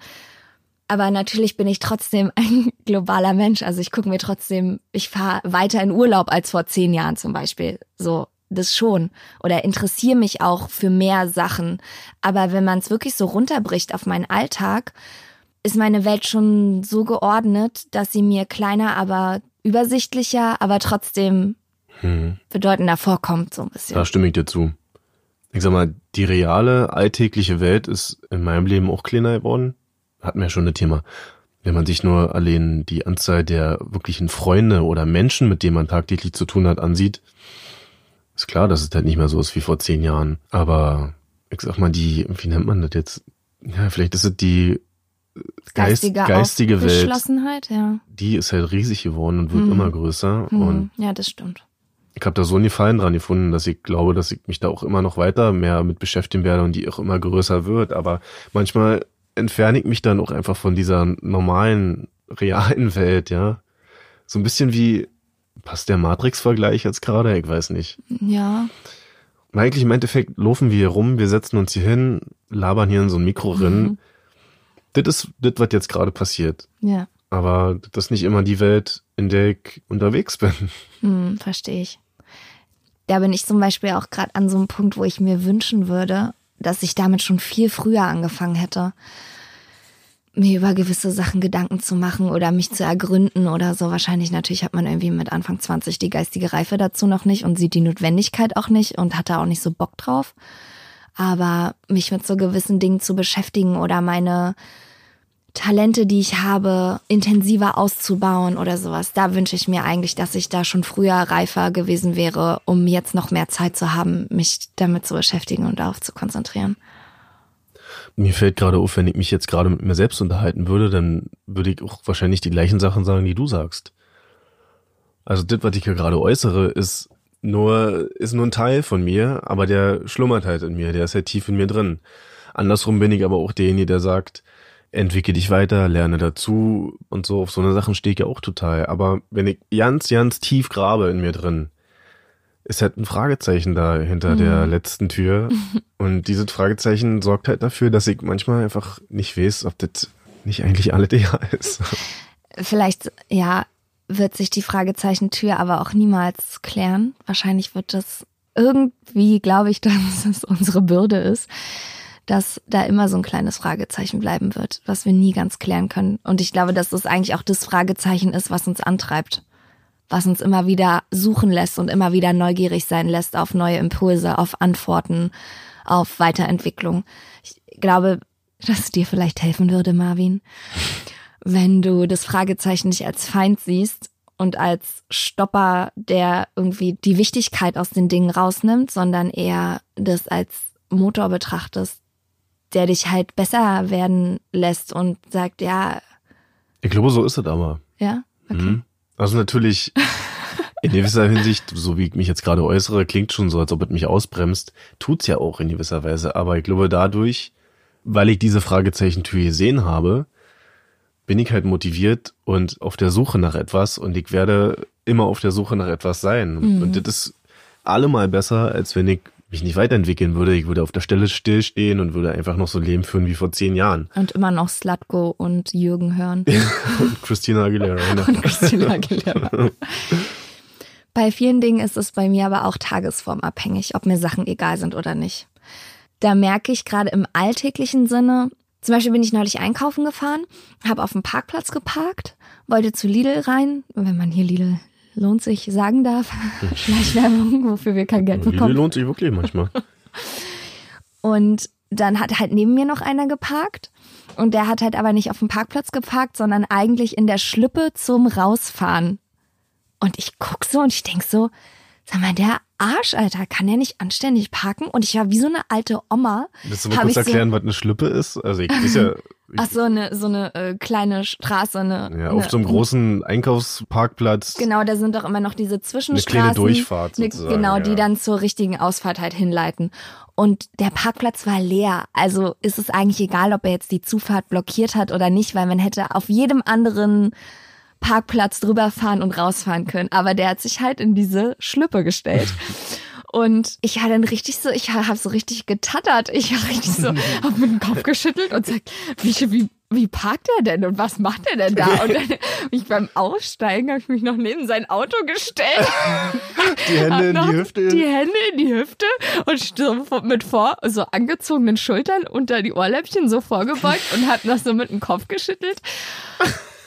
Aber natürlich bin ich trotzdem (laughs) ein globaler Mensch. Also ich gucke mir trotzdem, ich fahre weiter in Urlaub als vor zehn Jahren zum Beispiel. So, das schon. Oder interessiere mich auch für mehr Sachen. Aber wenn man es wirklich so runterbricht auf meinen Alltag, ist meine Welt schon so geordnet, dass sie mir kleiner, aber übersichtlicher, aber trotzdem hm. bedeutender vorkommt, so ein bisschen. Da stimme ich dir zu. Ich sag mal, die reale, alltägliche Welt ist in meinem Leben auch kleiner geworden. Hatten wir ja schon ein Thema. Wenn man sich nur allein die Anzahl der wirklichen Freunde oder Menschen, mit denen man tagtäglich zu tun hat, ansieht, ist klar, dass es halt nicht mehr so ist wie vor zehn Jahren. Aber ich sag mal, die, wie nennt man das jetzt? Ja, vielleicht ist es die Geist, geistige, geistige Welt. Ja. Die ist halt riesig geworden und wird mhm. immer größer. Mhm. Und ja, das stimmt. Ich habe da so einen Gefallen dran gefunden, dass ich glaube, dass ich mich da auch immer noch weiter mehr mit beschäftigen werde und die auch immer größer wird. Aber manchmal entferne ich mich dann auch einfach von dieser normalen, realen Welt, ja. So ein bisschen wie, passt der Matrix-Vergleich jetzt gerade? Ich weiß nicht. Ja. Eigentlich im Endeffekt laufen wir hier rum, wir setzen uns hier hin, labern hier in so ein Mikro rein. Mhm. Das ist das, was jetzt gerade passiert. Ja. Aber das ist nicht immer die Welt, in der ich unterwegs bin. Hm, verstehe ich. Da bin ich zum Beispiel auch gerade an so einem Punkt, wo ich mir wünschen würde, dass ich damit schon viel früher angefangen hätte, mir über gewisse Sachen Gedanken zu machen oder mich zu ergründen oder so. Wahrscheinlich natürlich hat man irgendwie mit Anfang 20 die geistige Reife dazu noch nicht und sieht die Notwendigkeit auch nicht und hat da auch nicht so Bock drauf. Aber mich mit so gewissen Dingen zu beschäftigen oder meine Talente, die ich habe, intensiver auszubauen oder sowas. Da wünsche ich mir eigentlich, dass ich da schon früher reifer gewesen wäre, um jetzt noch mehr Zeit zu haben, mich damit zu beschäftigen und darauf zu konzentrieren. Mir fällt gerade auf, wenn ich mich jetzt gerade mit mir selbst unterhalten würde, dann würde ich auch wahrscheinlich die gleichen Sachen sagen, die du sagst. Also das, was ich hier gerade äußere, ist nur, ist nur ein Teil von mir, aber der schlummert halt in mir, der ist halt tief in mir drin. Andersrum bin ich aber auch derjenige, der sagt, entwickle dich weiter, lerne dazu und so. Auf so eine Sachen stehe ich ja auch total. Aber wenn ich ganz, ganz tief grabe in mir drin, ist halt ein Fragezeichen da hinter mhm. der letzten Tür. (laughs) Und dieses Fragezeichen sorgt halt dafür, dass ich manchmal einfach nicht weiß, ob das nicht eigentlich alle der (laughs) ist. Vielleicht, ja, wird sich die Fragezeichentür aber auch niemals klären. Wahrscheinlich wird das irgendwie, glaube ich, (laughs) dass es unsere Bürde ist dass da immer so ein kleines Fragezeichen bleiben wird, was wir nie ganz klären können. Und ich glaube, dass das eigentlich auch das Fragezeichen ist, was uns antreibt, was uns immer wieder suchen lässt und immer wieder neugierig sein lässt auf neue Impulse, auf Antworten, auf Weiterentwicklung. Ich glaube, dass es dir vielleicht helfen würde, Marvin, wenn du das Fragezeichen nicht als Feind siehst und als Stopper, der irgendwie die Wichtigkeit aus den Dingen rausnimmt, sondern eher das als Motor betrachtest, der dich halt besser werden lässt und sagt, ja. Ich glaube, so ist es aber. Ja? Okay. Mhm. Also natürlich, (laughs) in gewisser Hinsicht, so wie ich mich jetzt gerade äußere, klingt schon so, als ob es mich ausbremst. Tut's ja auch in gewisser Weise. Aber ich glaube, dadurch, weil ich diese Fragezeichentür gesehen habe, bin ich halt motiviert und auf der Suche nach etwas und ich werde immer auf der Suche nach etwas sein. Mhm. Und das ist allemal besser, als wenn ich mich nicht weiterentwickeln würde. Ich würde auf der Stelle stillstehen und würde einfach noch so Leben führen wie vor zehn Jahren. Und immer noch Slatko und Jürgen hören. (laughs) und Christina Aguilera. (laughs) Ne? und Christina Aguilera. (laughs) bei vielen Dingen ist es bei mir aber auch tagesformabhängig, ob mir Sachen egal sind oder nicht. Da merke ich gerade im alltäglichen Sinne, zum Beispiel bin ich neulich einkaufen gefahren, habe auf dem Parkplatz geparkt, wollte zu Lidl rein, wenn man hier Lidl lohnt sich sagen darf. (laughs) Schleichwerbung, wofür wir kein Geld bekommen. lohnt sich wirklich manchmal. (laughs) Und dann hat halt neben mir noch einer geparkt. Und der hat halt aber nicht auf dem Parkplatz geparkt, sondern eigentlich in der Schlippe zum Rausfahren. Und ich guck so und ich denk so, sag mal, der Arsch, Alter, kann der nicht anständig parken? Und ich war wie so eine alte Oma. Willst du mal kurz erklären, so, was eine Schlippe ist? Also ich weiß ja, (laughs) Ach so, eine, so eine äh, kleine Straße. Eine, ja, auf eine, so einem großen Einkaufsparkplatz. Genau, da sind doch immer noch diese Zwischenstraßen. Eine kleine Durchfahrt sozusagen. genau, ja. die dann zur richtigen Ausfahrt halt hinleiten. Und der Parkplatz war leer. Also ist es eigentlich egal, ob er jetzt die Zufahrt blockiert hat oder nicht, weil man hätte auf jedem anderen Parkplatz drüber fahren und rausfahren können. Aber der hat sich halt in diese Schlüppe gestellt. Und ich war dann richtig so, ich habe so richtig getattert. Ich habe richtig so, (laughs) habe mit dem Kopf geschüttelt und sagt, wie, wie wie parkt er denn und was macht er denn da? (laughs) Und dann ich beim Aussteigen habe ich mich noch neben sein Auto gestellt. (laughs) Die Hände in die Hüfte. Die Hände in die Hüfte und so mit vor, so angezogenen Schultern unter die Ohrläppchen so vorgebeugt und hat noch so mit dem Kopf geschüttelt.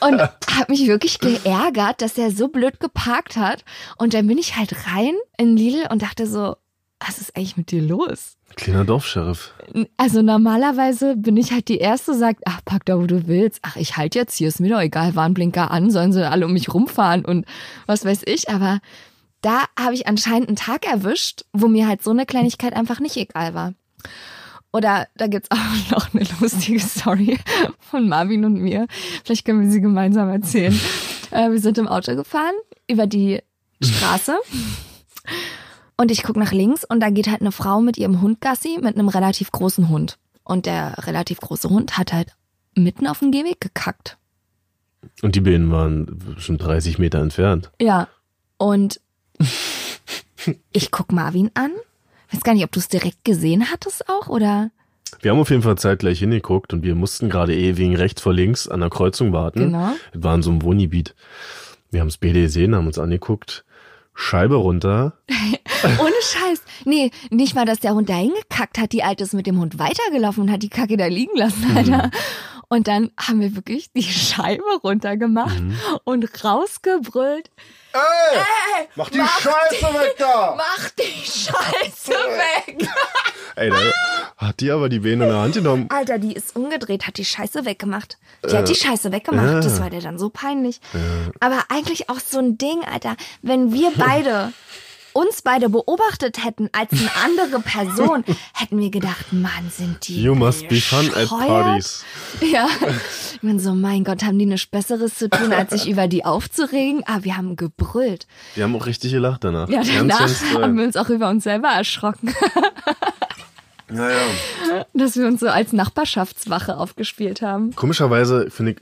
Und habe mich wirklich geärgert, dass er so blöd geparkt hat. Und dann bin ich halt rein in Lidl und dachte so, was ist eigentlich mit dir los? Kleiner Dorfscheriff. Also normalerweise bin ich halt die Erste, sagt, ach, pack da, wo du willst. Ach, ich halt jetzt hier, ist mir doch egal, Warnblinker an, sollen sie alle um mich rumfahren und was weiß ich. Aber da habe ich anscheinend einen Tag erwischt, wo mir halt so eine Kleinigkeit einfach nicht egal war. Oder da gibt's auch (laughs) noch eine lustige Story von Marvin und mir. Vielleicht können wir sie gemeinsam erzählen. Äh, wir sind im Auto gefahren über die Straße. Und ich guck nach links und da geht halt eine Frau mit ihrem Hund Gassi mit einem relativ großen Hund. Und der relativ große Hund hat halt mitten auf dem Gehweg gekackt. Und die Bienen waren schon 30 Meter entfernt. Ja. Und ich guck Marvin an. Weiß gar nicht, ob du es direkt gesehen hattest auch oder. Wir haben auf jeden Fall zeitgleich hingeguckt und wir mussten gerade eh wegen rechts vor links an der Kreuzung warten. Genau. Wir waren so im Wohngebiet. Wir haben es beide gesehen, haben uns angeguckt. Scheibe runter. (laughs) Ohne Scheiß. Nee, nicht mal, dass der Hund da hingekackt hat. Die Alte ist mit dem Hund weitergelaufen und hat die Kacke da liegen lassen, Alter. Und dann haben wir wirklich die Scheibe runtergemacht und rausgebrüllt. Ey, mach die Scheiße weg da! Mach die Scheiße weg! (laughs) Ey, da hat die aber die Bienen in der Hand genommen. Alter, die ist umgedreht, hat die Scheiße weggemacht. Die hat die Scheiße weggemacht. ja. Das war dir dann so peinlich. Aber eigentlich auch so ein Ding, Alter. Wenn wir beide (laughs) uns beide beobachtet hätten als eine andere Person, (laughs) hätten wir gedacht, Mann, sind die You must be fun at parties. Ja. Ich bin so, mein Gott, haben die nichts Besseres zu tun, als sich (laughs) über die aufzuregen? Aber wir haben gebrüllt. Die haben auch richtig gelacht danach. Ja, Ganz, danach ganz toll. haben wir uns auch über uns selber erschrocken, (laughs) Naja. dass wir uns so als Nachbarschaftswache aufgespielt haben. Komischerweise finde ich,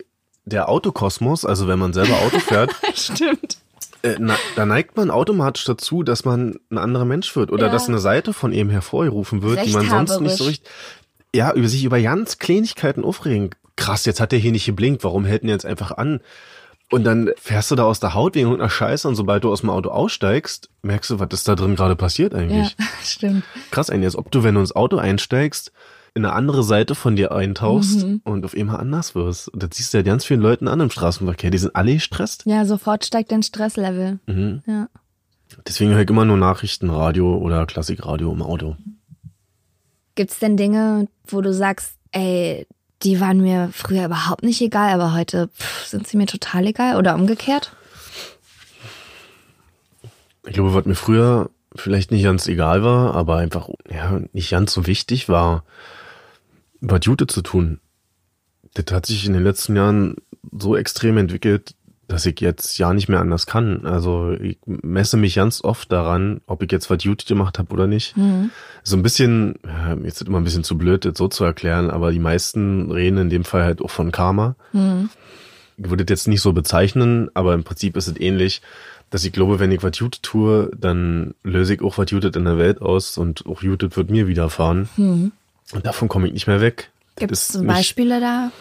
der Autokosmos, also wenn man selber Auto fährt, Stimmt. Äh, na, da neigt man automatisch dazu, dass man ein anderer Mensch wird oder Ja. dass eine Seite von ihm hervorgerufen wird, die man sonst nicht so richtig, ja, über sich über ganz Kleinigkeiten aufregen. Krass, jetzt hat der hier nicht geblinkt, warum hält denn jetzt einfach an? Und dann fährst du da aus der Haut wegen irgendeiner Scheiße und sobald du aus dem Auto aussteigst, merkst du, was ist da drin gerade passiert Ja, eigentlich. (laughs) stimmt. Krass eigentlich, als ob du, wenn du ins Auto einsteigst, in eine andere Seite von dir eintauchst Mhm. und auf einmal anders wirst. Und das siehst du ja ganz vielen Leuten an im Straßenverkehr, die sind alle gestresst. Ja, sofort steigt dein Stresslevel. Mhm. Ja. Deswegen höre ich immer nur Nachrichten, Radio oder Klassikradio im Auto. Gibt's denn Dinge, wo du sagst, ey, die waren mir früher überhaupt nicht egal, aber heute pff, sind sie mir total egal oder umgekehrt? Ich glaube, was mir früher vielleicht nicht ganz egal war, aber einfach ja, nicht ganz so wichtig war, was Jute zu tun. Das hat sich in den letzten Jahren so extrem entwickelt, dass ich jetzt ja nicht mehr anders kann. Also ich messe mich ganz oft daran, ob ich jetzt was Jute gemacht habe oder nicht. So ein bisschen, jetzt ist immer ein bisschen zu blöd, das so zu erklären, aber die meisten reden in dem Fall halt auch von Karma. Ich würde das jetzt nicht so bezeichnen, aber im Prinzip ist es ähnlich, dass ich glaube, wenn ich was Jute tue, dann löse ich auch was Jute in der Welt aus und auch Jute wird mir widerfahren. Und davon komme ich nicht mehr weg. Zum nicht- Beispiele da?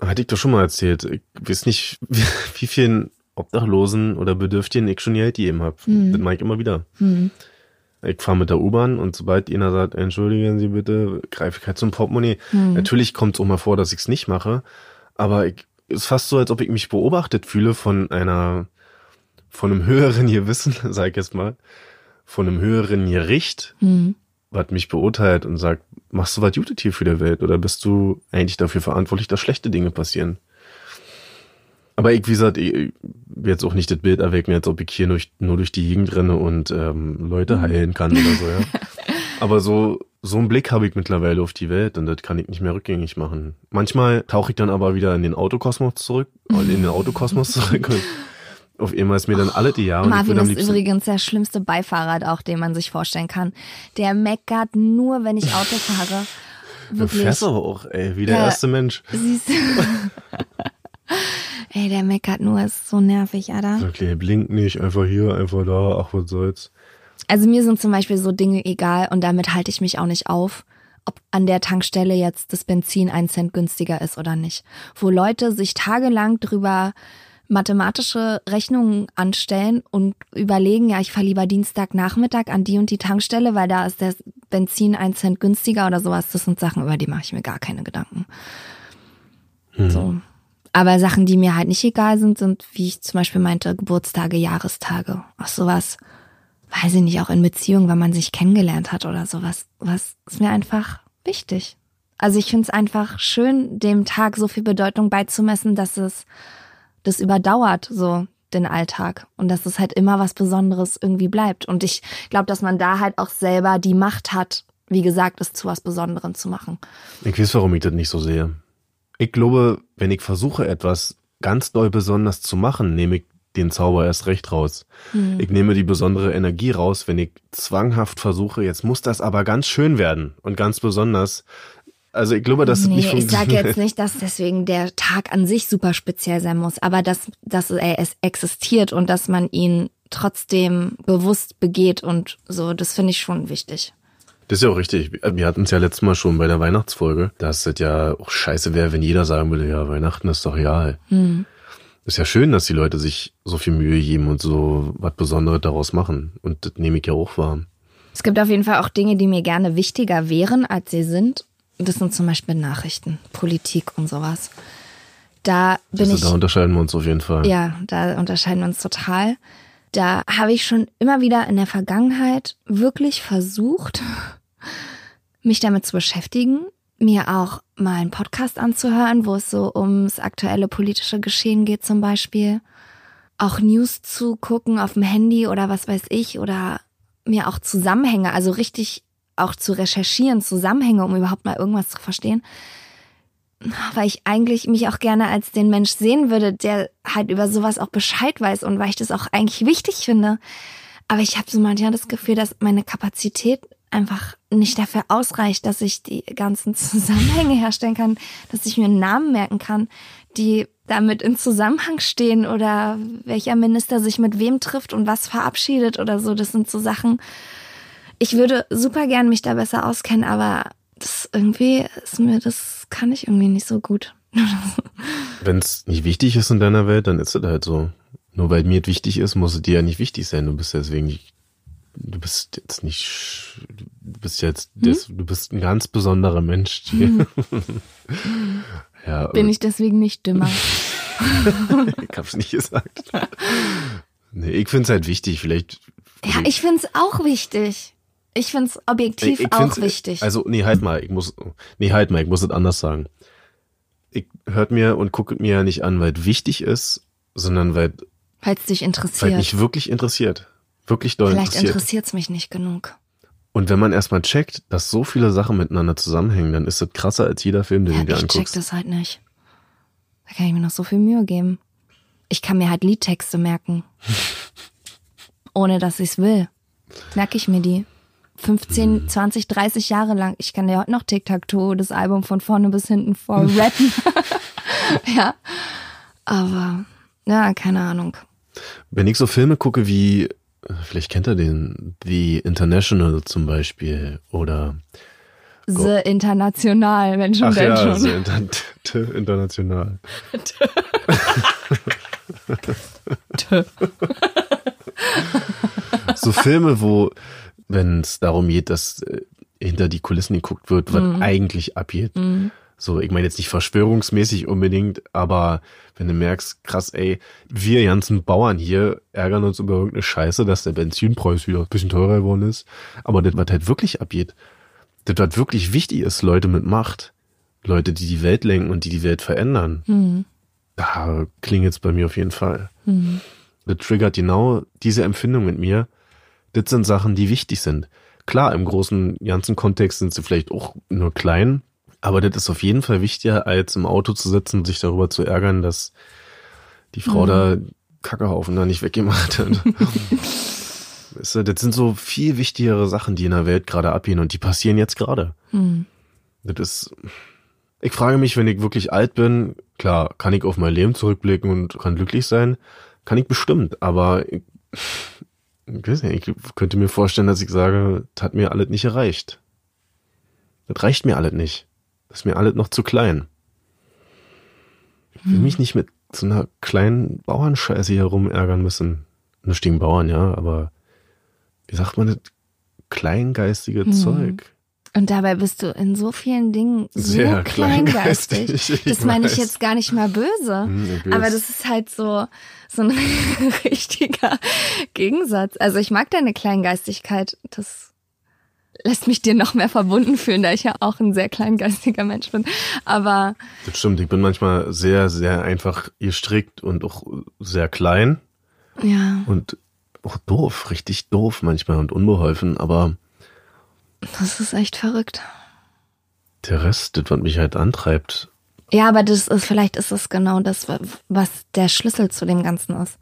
Hatte ich doch schon mal erzählt. Ich weiß nicht, (laughs) wie, vielen Obdachlosen oder Bedürftigen ich schon Geld gegeben habe. Das mache ich immer wieder. Ich fahre mit der U-Bahn und sobald einer sagt, entschuldigen Sie bitte, greife ich halt zum Portemonnaie. Natürlich kommt es auch mal vor, dass ich es nicht mache, aber ich, ist fast so, als ob ich mich beobachtet fühle von einer, von einem (laughs) höheren Gewissen, (laughs) sag ich jetzt mal, von einem höheren Gericht, was mich beurteilt und sagt, machst du was Gutes hier für die Welt oder bist du eigentlich dafür verantwortlich, dass schlechte Dinge passieren? Aber ich, wie gesagt, ich will jetzt auch nicht das Bild erwecken, als ob ich hier nur, nur durch die Gegend renne und ähm, Leute heilen kann oder so, ja. (laughs) Aber so, so einen Blick habe ich mittlerweile auf die Welt und das kann ich nicht mehr rückgängig machen. Manchmal tauche ich dann aber wieder in den Autokosmos zurück, in den Autokosmos (laughs) zurück und auf einmal ist mir dann alle die Jahre Marvin ist liebsten, übrigens der schlimmste Beifahrer auch, den man sich vorstellen kann. Der meckert nur, wenn ich Auto fahre. (laughs) du Wirklich. fährst aber auch, ey, wie der Ja. erste Mensch. Siehst du? (laughs) Ey, der meckert nur, ist so nervig, Alter. Okay, blinkt nicht, einfach hier, einfach da, ach was soll's. Also mir sind zum Beispiel so Dinge egal und damit halte ich mich auch nicht auf. ob an der Tankstelle jetzt das Benzin ein Cent günstiger ist oder nicht. Wo Leute sich tagelang drüber mathematische Rechnungen anstellen und überlegen, ja, ich fahre lieber Dienstagnachmittag an die und die Tankstelle, weil da ist der Benzin ein Cent günstiger oder sowas. Das sind Sachen, über die mache ich mir gar keine Gedanken. Hm. So. Aber Sachen, die mir halt nicht egal sind, sind, wie ich zum Beispiel meinte, Geburtstage, Jahrestage. Auch sowas, weiß ich nicht, auch in Beziehungen, wenn man sich kennengelernt hat oder sowas. Was ist mir einfach wichtig. Also ich finde es einfach schön, dem Tag so viel Bedeutung beizumessen, dass es das überdauert, so den Alltag und dass es halt immer was Besonderes irgendwie bleibt. Und ich glaube, dass man da halt auch selber die Macht hat, wie gesagt, es zu was Besonderem zu machen. Ich weiß, warum ich das nicht so sehe. Ich glaube, wenn ich versuche, etwas ganz doll besonders zu machen, nehme ich den Zauber erst recht raus. Hm. Ich nehme die besondere Energie raus, wenn ich zwanghaft versuche, jetzt muss das aber ganz schön werden und ganz besonders. Also ich glaube, dass nee, das nicht funktioniert. Ich sage jetzt nicht, dass deswegen der Tag an sich super speziell sein muss, aber dass, dass er existiert und dass man ihn trotzdem bewusst begeht und so, das finde ich schon wichtig. Das ist ja auch richtig. Wir hatten es ja letztes Mal schon bei der Weihnachtsfolge, dass es ja auch scheiße wäre, wenn jeder sagen würde, ja, Weihnachten ist doch real. Hm. Ist ja schön, dass die Leute sich so viel Mühe geben und so was Besonderes daraus machen. Und das nehme ich ja auch wahr. Es gibt auf jeden Fall auch Dinge, die mir gerne wichtiger wären, als sie sind. Das sind zum Beispiel Nachrichten, Politik und sowas. Da bin also, ich. Da unterscheiden wir uns auf jeden Fall. Ja, da unterscheiden wir uns total. Da habe ich schon immer wieder in der Vergangenheit wirklich versucht, mich damit zu beschäftigen, mir auch mal einen Podcast anzuhören, wo es so ums aktuelle politische Geschehen geht zum Beispiel. Auch News zu gucken auf dem Handy oder was weiß ich oder mir auch Zusammenhänge, also richtig auch zu recherchieren, Zusammenhänge, um überhaupt mal irgendwas zu verstehen. Weil ich eigentlich mich auch gerne als den Mensch sehen würde, der halt über sowas auch Bescheid weiß und weil ich das auch eigentlich wichtig finde. Aber ich habe so manchmal das Gefühl, dass meine Kapazität einfach nicht dafür ausreicht, dass ich die ganzen (laughs) Zusammenhänge herstellen kann, dass ich mir Namen merken kann, die damit in Zusammenhang stehen oder welcher Minister sich mit wem trifft und was verabschiedet oder so. Das sind so Sachen. Ich würde super gern mich da besser auskennen, aber das irgendwie ist mir, das kann ich irgendwie nicht so gut. (laughs) Wenn es nicht wichtig ist in deiner Welt, dann ist es halt so. Nur weil mir wichtig ist, muss es dir ja nicht wichtig sein. Du bist deswegen nicht du bist jetzt nicht, du bist jetzt, hm? des, du bist ein ganz besonderer Mensch. (laughs) Hm. (laughs) ja, Bin ich deswegen nicht dümmer? ich hab's nicht gesagt. Nee, ich find's halt wichtig, vielleicht. Ja, ich find's auch wichtig. Ich find's objektiv ich, ich auch wichtig. Also, nee, halt mal, ich muss, nee, halt mal, ich muss es anders sagen. Ich hört mir und guckt mir ja nicht an, weil es wichtig ist, sondern weil weil es dich interessiert. Weil mich wirklich interessiert wirklich doll Vielleicht interessiert es mich nicht genug. Und wenn man erstmal checkt, dass so viele Sachen miteinander zusammenhängen, dann ist das krasser als jeder Film, den ja, du dir anguckst. Ich check das halt nicht. Da kann ich mir noch so viel Mühe geben. Ich kann mir halt Liedtexte merken. (laughs) Ohne dass ich's will. Merke ich mir die. 15, 20, 30 Jahre lang. Ich kann ja heute noch Tic-Tac-Toe, das Album von vorne bis hinten vor (laughs) rappen. (laughs) ja. Aber, ja, keine Ahnung. Wenn ich so Filme gucke wie Vielleicht kennt er den The International zum Beispiel oder The International, wenn schon, Ach denn ja, schon. The Inter (laughs) International. so Filme, wo, wenn es darum geht, dass äh, hinter die Kulissen geguckt wird, was mm. eigentlich abgeht. Mm. So, ich meine jetzt nicht verschwörungsmäßig unbedingt, aber wenn du merkst, krass, ey, wir ganzen Bauern hier ärgern uns über irgendeine Scheiße, dass der Benzinpreis wieder ein bisschen teurer geworden ist. Aber das, was halt wirklich abgeht, das, was wirklich wichtig ist, Leute mit Macht, Leute, die die Welt lenken und die die Welt verändern, mhm. da klingt es bei mir auf jeden Fall. Mhm. Das triggert genau diese Empfindung mit mir. Das sind Sachen, die wichtig sind. Klar, im großen, ganzen Kontext sind sie vielleicht auch nur klein, aber das ist auf jeden Fall wichtiger, als im Auto zu sitzen und sich darüber zu ärgern, dass die Frau mhm. da Kackehaufen da nicht weggemacht hat. (laughs) das sind so viel wichtigere Sachen, die in der Welt gerade abgehen und die passieren jetzt gerade. Mhm. Das ist, ich frage mich, wenn ich wirklich alt bin, klar, kann ich auf mein Leben zurückblicken und kann glücklich sein? Kann ich bestimmt, aber ich, ich weiß nicht, ich könnte mir vorstellen, dass ich sage, das hat mir alles nicht erreicht. Das reicht mir alles nicht. Das ist mir alles noch zu klein. Ich will mich nicht mit so einer kleinen Bauernscheiße hier rumärgern müssen. Nur stehen Bauern, ja, aber wie sagt man das? Kleingeistige Zeug. Und dabei bist du in so vielen Dingen so Sehr kleingeistig. kleingeistig, ich Das meine ich jetzt gar nicht mal böse. Hm. Aber das ist halt so, so ein (laughs) richtiger Gegensatz. Also ich mag deine Kleingeistigkeit. Das lässt mich dir noch mehr verbunden fühlen, da ich ja auch ein sehr kleingeistiger Mensch bin. Aber Das stimmt, ich bin manchmal sehr, sehr einfach gestrickt und auch sehr klein ja, und auch doof, richtig doof manchmal und unbeholfen, aber das ist echt verrückt. der Rest, das, was mich halt antreibt, Ja, aber das ist, vielleicht ist es genau das, was der Schlüssel zu dem Ganzen ist.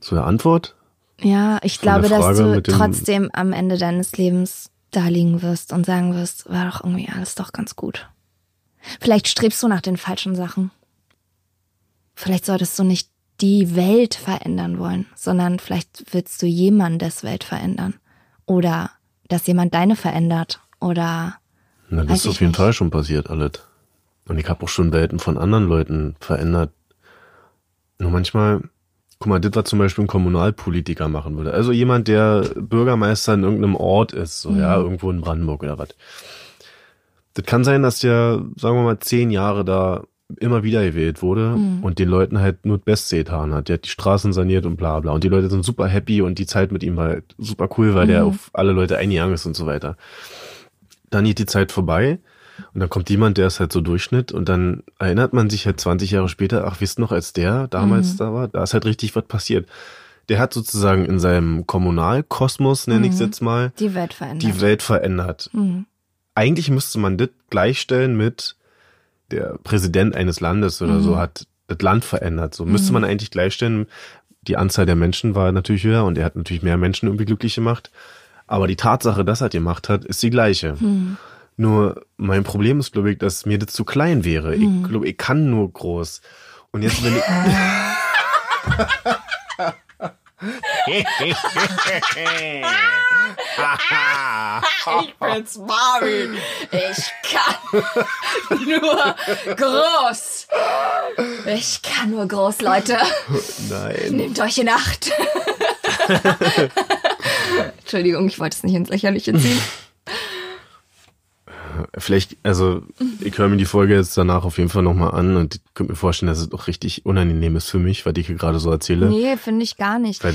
zu der Antwort, Ja, ich Von glaube, dass du trotzdem am Ende deines Lebens da liegen wirst und sagen wirst, war doch irgendwie alles doch ganz gut. Vielleicht strebst du nach den falschen Sachen. Vielleicht solltest du nicht die Welt verändern wollen, sondern vielleicht willst du jemandes Welt verändern. Oder dass jemand deine verändert. Oder na, das ist auf jeden nicht. Fall schon passiert, alles. Und ich habe auch schon Welten von anderen Leuten verändert. Nur manchmal, guck mal, das, was zum Beispiel ein Kommunalpolitiker machen würde. Also jemand, der Bürgermeister in irgendeinem Ort ist, so, ja, irgendwo in Brandenburg oder was. Das kann sein, dass der, sagen wir mal, zehn Jahre da immer wieder gewählt wurde und den Leuten halt nur das Beste getan hat. Der hat die Straßen saniert und bla bla. Und die Leute sind super happy und die Zeit mit ihm war halt super cool, weil der auf alle Leute eingegangen ist und so weiter. Dann geht die Zeit vorbei und dann kommt jemand, der ist halt so Durchschnitt und dann erinnert man sich halt 20 Jahre später, ach, wisst noch, als der damals da war, da ist halt richtig was passiert. Der hat sozusagen in seinem Kommunalkosmos, nenne ich es jetzt mal, die Welt verändert. die Welt verändert. Mhm. Eigentlich müsste man das gleichstellen mit der Präsident eines Landes oder so hat das Land verändert. So müsste man eigentlich gleichstellen. Die Anzahl der Menschen war natürlich höher und er hat natürlich mehr Menschen irgendwie glücklich gemacht. Aber die Tatsache, dass er das gemacht hat, ist die gleiche. Nur mein Problem ist, glaube ich, dass mir das zu klein wäre. Ich glaube, ich kann nur groß. Und jetzt, wenn ich. Ich bin's, Marvin. Ich kann nur groß. Ich kann nur groß, Leute. Nein. Nehmt euch in Acht. (laughs) Entschuldigung, ich wollte es nicht ins Lächerliche ziehen. Vielleicht, also ich höre mir die Folge jetzt danach auf jeden Fall nochmal an und ich könnte mir vorstellen, dass es doch richtig unangenehm ist für mich, was ich hier gerade so erzähle. Nee, finde ich gar nicht. Weil-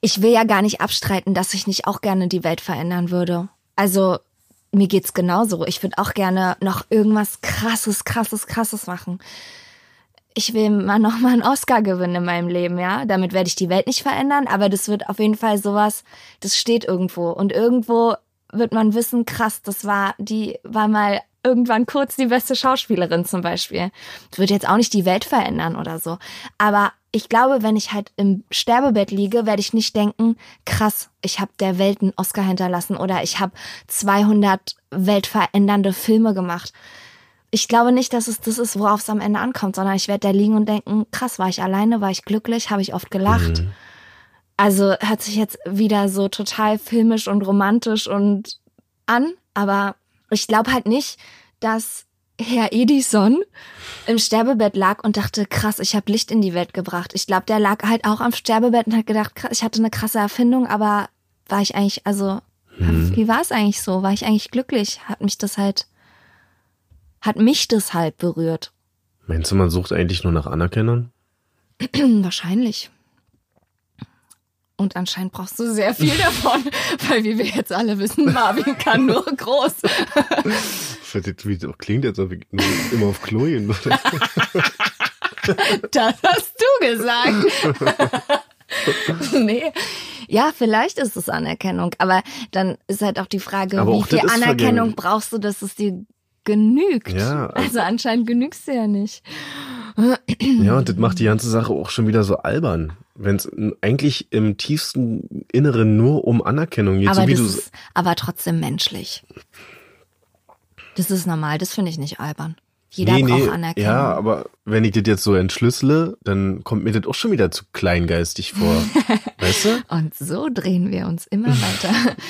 Ich will ja gar nicht abstreiten, dass ich nicht auch gerne die Welt verändern würde. Also mir geht's genauso. Ich würde auch gerne noch irgendwas krasses, krasses, krasses machen. Ich will mal noch mal einen Oscar gewinnen in meinem Leben, ja. Damit werde ich die Welt nicht verändern, aber das wird auf jeden Fall sowas, das steht irgendwo. Und irgendwo wird man wissen, krass, das war, die war mal irgendwann kurz die beste Schauspielerin zum Beispiel. Das wird jetzt auch nicht die Welt verändern oder so. Aber ich glaube, wenn ich halt im Sterbebett liege, werde ich nicht denken, krass, ich habe der Welt einen Oscar hinterlassen oder ich habe 200 weltverändernde Filme gemacht. Ich glaube nicht, dass es das ist, worauf es am Ende ankommt, sondern ich werde da liegen und denken, krass, war ich alleine, war ich glücklich, habe ich oft gelacht. Also hört sich jetzt wieder so total filmisch und romantisch und an, aber ich glaube halt nicht, dass Herr Edison im Sterbebett lag und dachte, krass, ich habe Licht in die Welt gebracht. Ich glaube, der lag halt auch am Sterbebett und hat gedacht, krass, ich hatte eine krasse Erfindung, aber war ich eigentlich, also, wie war es eigentlich so? War ich eigentlich glücklich? Hat mich das halt, hat mich das halt berührt. Meinst du, man sucht eigentlich nur nach Anerkennung? (clears throat) Wahrscheinlich. Und anscheinend brauchst du sehr viel (laughs) davon, weil wie wir jetzt alle wissen, Marvin kann nur groß. Das klingt, als ob ich nur immer auf Klo gehen würde. Das hast du gesagt. nee. Ja, vielleicht ist es Anerkennung, aber dann ist halt auch die Frage, Aber wie viel Anerkennung vergänglich. brauchst du, dass es dir genügt? Ja, also- also anscheinend genügst du ja nicht. Ja, und das macht die ganze Sache auch schon wieder so albern. Wenn es eigentlich im tiefsten Inneren nur um Anerkennung geht, aber so wie das ist aber trotzdem menschlich. Das ist normal, das finde ich nicht albern. Jeder braucht Anerkennung. Ja, aber wenn ich das jetzt so entschlüssele, dann kommt mir das auch schon wieder zu kleingeistig vor. (laughs) weißt du? Und so drehen wir uns immer weiter. (laughs)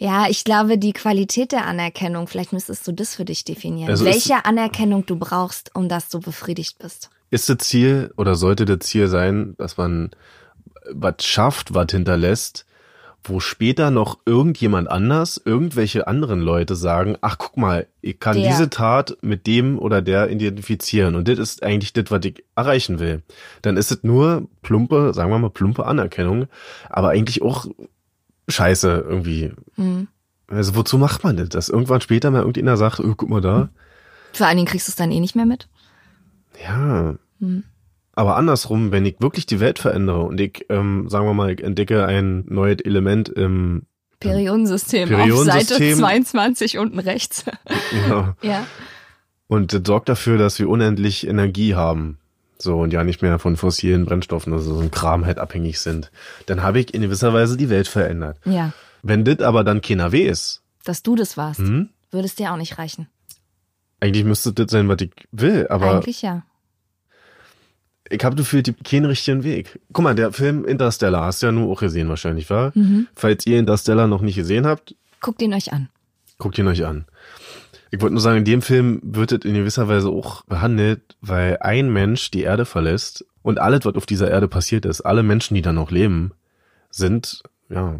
Ja, ich glaube, die Qualität der Anerkennung, vielleicht müsstest du das für dich definieren. Also Welche Anerkennung du brauchst, um dass du befriedigt bist. Ist das Ziel oder sollte das Ziel sein, dass man was schafft, was hinterlässt, wo später noch irgendjemand anders, irgendwelche anderen Leute sagen, ach guck mal, ich kann Der. diese Tat mit dem oder der identifizieren und das ist eigentlich das, was ich erreichen will. Dann ist es nur plumpe, sagen wir mal plumpe Anerkennung, aber eigentlich auch scheiße irgendwie. Hm. Also wozu macht man das? Dass irgendwann später mal irgendjemand sagt, oh, guck mal da. Vor allen Dingen kriegst du es dann eh nicht mehr mit. Ja. Hm. Aber andersrum, wenn ich wirklich die Welt verändere und ich, ähm, sagen wir mal, ich entdecke ein neues Element im, Periodensystem, Periodensystem. auf Seite 22 unten rechts. ja, ja. und das sorgt dafür, dass wir unendlich Energie haben. So, und ja nicht mehr von fossilen Brennstoffen, also so ein Kram halt abhängig sind. Dann habe ich in gewisser Weise die Welt verändert. Ja. Wenn das aber dann keiner weh ist, Dass du das warst, hm? würde es dir auch nicht reichen. eigentlich müsste das sein, was ich will, aber Eigentlich ja. Ich habe dafür die, keinen richtigen Weg. Guck mal, der Film Interstellar hast du ja nur auch gesehen wahrscheinlich, war? Mhm. Falls ihr Interstellar noch nicht gesehen habt, Guckt ihn euch an. Guckt ihn euch an. Ich wollte nur sagen, in dem Film wird es in gewisser Weise auch behandelt, weil ein Mensch die Erde verlässt und alles, was auf dieser Erde passiert ist, alle Menschen, die da noch leben, sind, ja,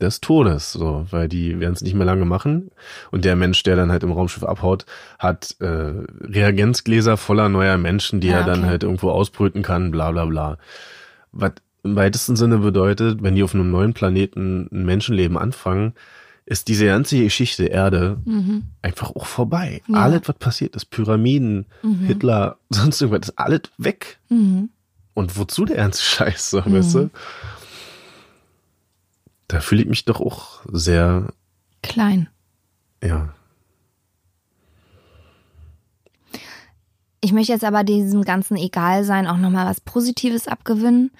des Todes, so, weil die werden es nicht mehr lange machen. Und der Mensch, der dann halt im Raumschiff abhaut, hat äh, Reagenzgläser voller neuer Menschen, die Ja, er dann okay. halt irgendwo ausbrüten kann, bla bla bla. Was im weitesten Sinne bedeutet, wenn die auf einem neuen Planeten ein Menschenleben anfangen, ist diese ganze Geschichte Erde Mhm. einfach auch vorbei. Ja. Alles, was passiert ist, Pyramiden, Hitler, sonst irgendwas, ist alles weg. Mhm. Und wozu der ganze Scheiß, so, weißt du? Da fühle ich mich doch auch sehr, Klein. ja. Ich möchte jetzt aber diesem ganzen Egalsein auch nochmal was Positives abgewinnen,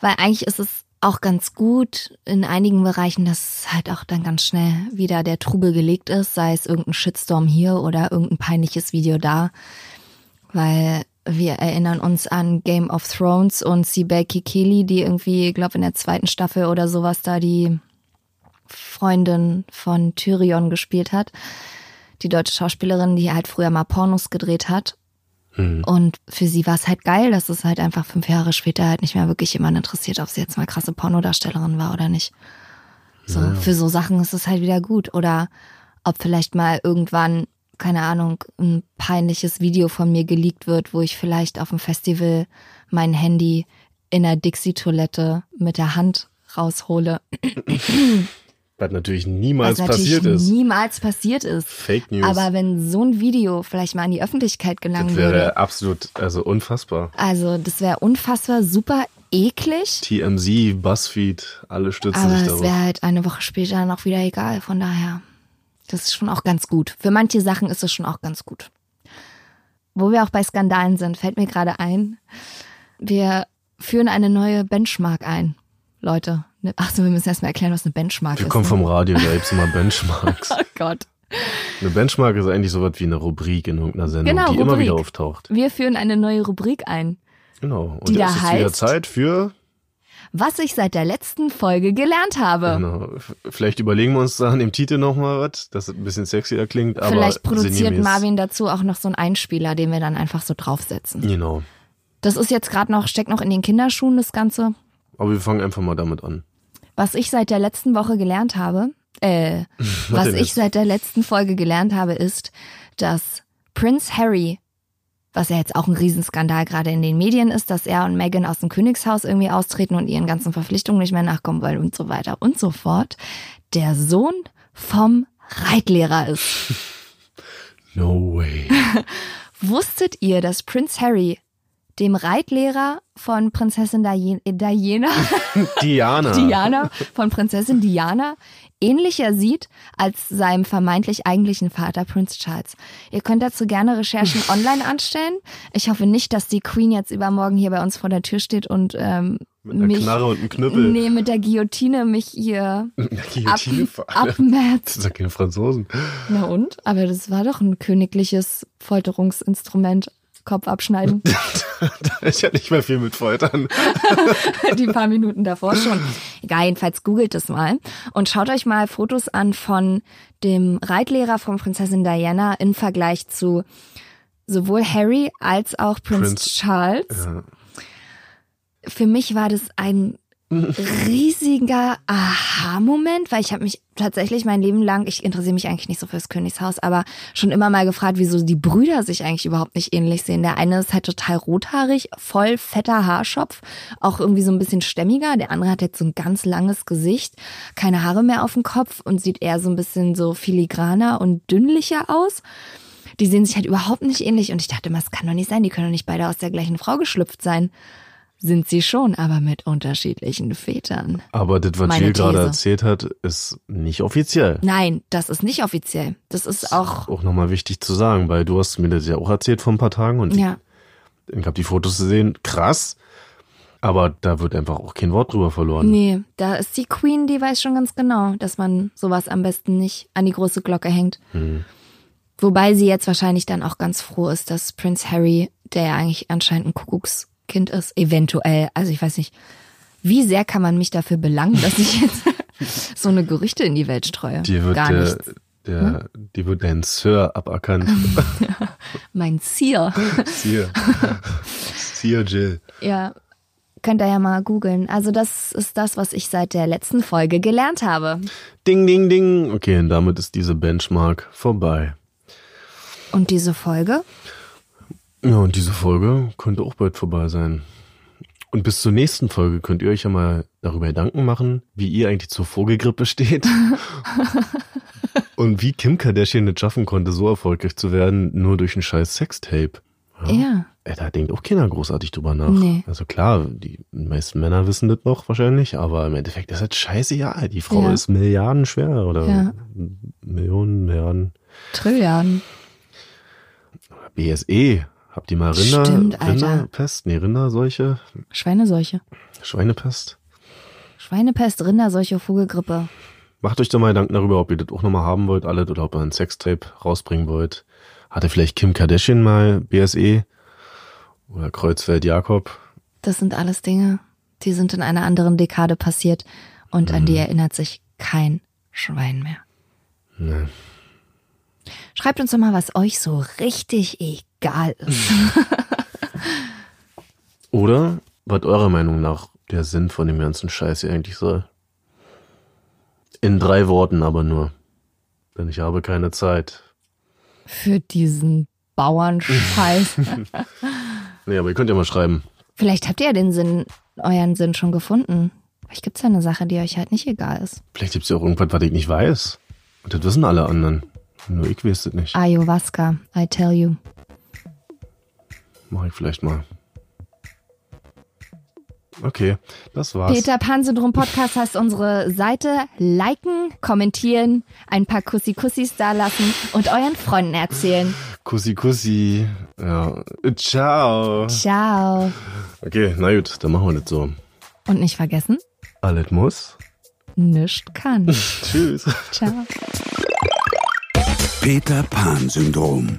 weil eigentlich ist es auch ganz gut in einigen Bereichen, dass halt auch dann ganz schnell wieder der Trubel gelegt ist, sei es irgendein Shitstorm hier oder irgendein peinliches Video da, weil wir erinnern uns an Game of Thrones und Sibel Kikeli, die irgendwie, ich glaube in der zweiten Staffel oder sowas da die Freundin von Tyrion gespielt hat. Die deutsche Schauspielerin, die halt früher mal Pornos gedreht hat. Hm. Und für sie war es halt geil, dass es halt einfach fünf Jahre später halt nicht mehr wirklich jemand interessiert, ob sie jetzt mal krasse Pornodarstellerin war oder nicht. So, für so Sachen ist es halt wieder gut. Oder ob vielleicht mal irgendwann, keine Ahnung, ein peinliches Video von mir geleakt wird, wo ich vielleicht auf dem Festival mein Handy in der Dixie-Toilette mit der Hand raushole. Was natürlich niemals was natürlich passiert ist. niemals passiert ist. Fake News. Aber wenn so ein Video vielleicht mal in die Öffentlichkeit gelangen das würde, wäre absolut, also unfassbar. also das wäre unfassbar super eklig. TMZ, Buzzfeed, alle stützen Aber sich es darauf. wäre halt eine Woche später noch wieder egal. Von daher, das ist schon auch ganz gut. Für manche Sachen ist es schon auch ganz gut. Wo wir auch bei Skandalen sind, fällt mir gerade ein, wir führen eine neue Benchmark ein. Leute, ne- ach so, wir müssen erstmal erklären, was eine Benchmark Wir ist. kommen ne? vom Radio, da gibt's immer Benchmarks. (laughs) Oh Gott. Eine Benchmark ist eigentlich sowas wie eine Rubrik in irgendeiner Sendung, Genau, die immer Rubrik. wieder auftaucht. Wir führen eine neue Rubrik ein. Genau. Und Die jetzt da ist es wieder heißt- Zeit für, Was ich seit der letzten Folge gelernt habe. genau, vielleicht überlegen wir uns da an dem Titel nochmal was, dass es ein bisschen sexier klingt, aber Vielleicht produziert. Marvin dazu auch noch so einen Einspieler, den wir dann einfach so draufsetzen. Genau. Das ist jetzt gerade noch, steckt noch in den Kinderschuhen, das Ganze. Aber wir fangen einfach mal damit an. Was ich seit der letzten Woche gelernt habe, äh, (laughs) was denn ich seit der letzten Folge gelernt habe, ist, dass Prince Harry, was ja jetzt auch ein Riesenskandal gerade in den Medien ist, dass er und Meghan aus dem Königshaus irgendwie austreten und ihren ganzen Verpflichtungen nicht mehr nachkommen wollen und so weiter und so fort, der Sohn vom Reitlehrer ist. (laughs) No way. (laughs) Wusstet ihr, dass Prince Harry dem Reitlehrer von Prinzessin Diana, Diana (laughs) Diana. Diana von Prinzessin Diana ähnlicher sieht als seinem vermeintlich eigentlichen Vater Prince Charles. Ihr könnt dazu gerne Recherchen (laughs) online anstellen. Ich hoffe nicht, dass die Queen jetzt übermorgen hier bei uns vor der Tür steht und ähm, Mit einer mich Knarre und einem Knüppel. nee mit der Guillotine mich hier (laughs) Mit einer ab, Guillotine. Das sind ja keine Franzosen. Na und? Aber das war doch ein königliches Folterungsinstrument. Kopf abschneiden. (laughs) da ist ja nicht mehr viel mit Foltern. (laughs) Die paar Minuten davor schon. Egal, jedenfalls googelt es mal und schaut euch mal Fotos an von dem Reitlehrer von Prinzessin Diana im Vergleich zu sowohl Harry als auch Prinz, Prinz- Charles. Ja. Für mich war das ein riesiger Aha-Moment, weil ich habe mich tatsächlich mein Leben lang, ich interessiere mich eigentlich nicht so fürs Königshaus, aber schon immer mal gefragt, wieso die Brüder sich eigentlich überhaupt nicht ähnlich sehen. Der eine ist halt total rothaarig, voll fetter Haarschopf, auch irgendwie so ein bisschen stämmiger. Der andere hat jetzt so ein ganz langes Gesicht, keine Haare mehr auf dem Kopf und sieht eher so ein bisschen so filigraner und dünnlicher aus. Die sehen sich halt überhaupt nicht ähnlich und ich dachte immer, es kann doch nicht sein, die können doch nicht beide aus der gleichen Frau geschlüpft sein. Sind sie schon, aber mit unterschiedlichen Vätern. Aber das, was Meine Jill gerade erzählt hat, ist nicht offiziell. Nein, das ist nicht offiziell. Das ist auch, Auch nochmal wichtig zu sagen, weil du hast mir das ja auch erzählt vor ein paar Tagen und ja, ich habe die Fotos gesehen, krass. Aber da wird einfach auch kein Wort drüber verloren. nee, da ist die Queen, die weiß schon ganz genau, dass man sowas am besten nicht an die große Glocke hängt. Hm. Wobei sie jetzt wahrscheinlich dann auch ganz froh ist, dass Prince Harry, der ja eigentlich anscheinend ein Kuckuckskind ist, eventuell, also ich weiß nicht, wie sehr kann man mich dafür belangen, dass ich jetzt (laughs) so eine Gerüchte in die Welt streue? Dir wird Gar der, nichts. Hm? der, dir wird dein Sir aberkannt. (laughs) Mein Zier. Sir. Sir (laughs) Jill. Ja, könnt ihr ja mal googeln. Also das ist das, was ich seit der letzten Folge gelernt habe. Ding, ding, ding. Okay, und damit ist diese Benchmark vorbei. Und diese Folge? Ja, und diese Folge könnte auch bald vorbei sein. Und bis zur nächsten Folge könnt ihr euch ja mal darüber Gedanken machen, wie ihr eigentlich zur Vogelgrippe steht. (laughs) und wie Kim Kardashian es schaffen konnte, so erfolgreich zu werden, nur durch ein scheiß Sextape. Ja. Ey, da denkt auch keiner großartig drüber nach. Nee. Also klar, die meisten Männer wissen das noch wahrscheinlich, aber im Endeffekt ist das scheiße, ja. Die Frau Ja. ist Milliarden schwer oder Ja. Millionen, Milliarden. Trilliarden. BSE. Habt ihr mal Rinder, Stimmt. Rinderpest? Nee, Rinderseuche? Schweineseuche. Schweinepest? Schweinepest, Rinderseuche, Vogelgrippe. Macht euch da mal Gedanken darüber, ob ihr das auch nochmal haben wollt, alles, oder ob ihr ein Sextape rausbringen wollt. Hatte vielleicht Kim Kardashian mal BSE? Oder Kreuzfeld Jakob? Das sind alles Dinge, die sind in einer anderen Dekade passiert und an die erinnert sich kein Schwein mehr. Nee. Schreibt uns doch mal, was euch so richtig egal ist. (laughs) Oder was eurer Meinung nach der Sinn von dem ganzen Scheiß hier eigentlich soll? In drei Worten aber nur. Denn ich habe keine Zeit. Für diesen Bauernscheiß. (laughs) (laughs) Nee, aber ihr könnt ja mal schreiben. Vielleicht habt ihr ja den Sinn, euren Sinn schon gefunden. Vielleicht gibt's ja eine Sache, die euch halt nicht egal ist. Vielleicht gibt's ja auch irgendwas, was ich nicht weiß. Und das wissen alle anderen. Nur ich weiß es nicht. Ayahuasca, I tell you. Mach ich vielleicht mal. Okay, das war's. Peter Pan Syndrom Podcast heißt unsere Seite. Liken, kommentieren, ein paar Kussi-Kussis da lassen und euren Freunden erzählen. Kussi, kussi. Ja. Ciao. Ciao. Okay, na gut, dann machen wir das so. Und nicht vergessen, Alles muss. nischt kann. (laughs) Tschüss. Ciao. Peter Pan Syndrom.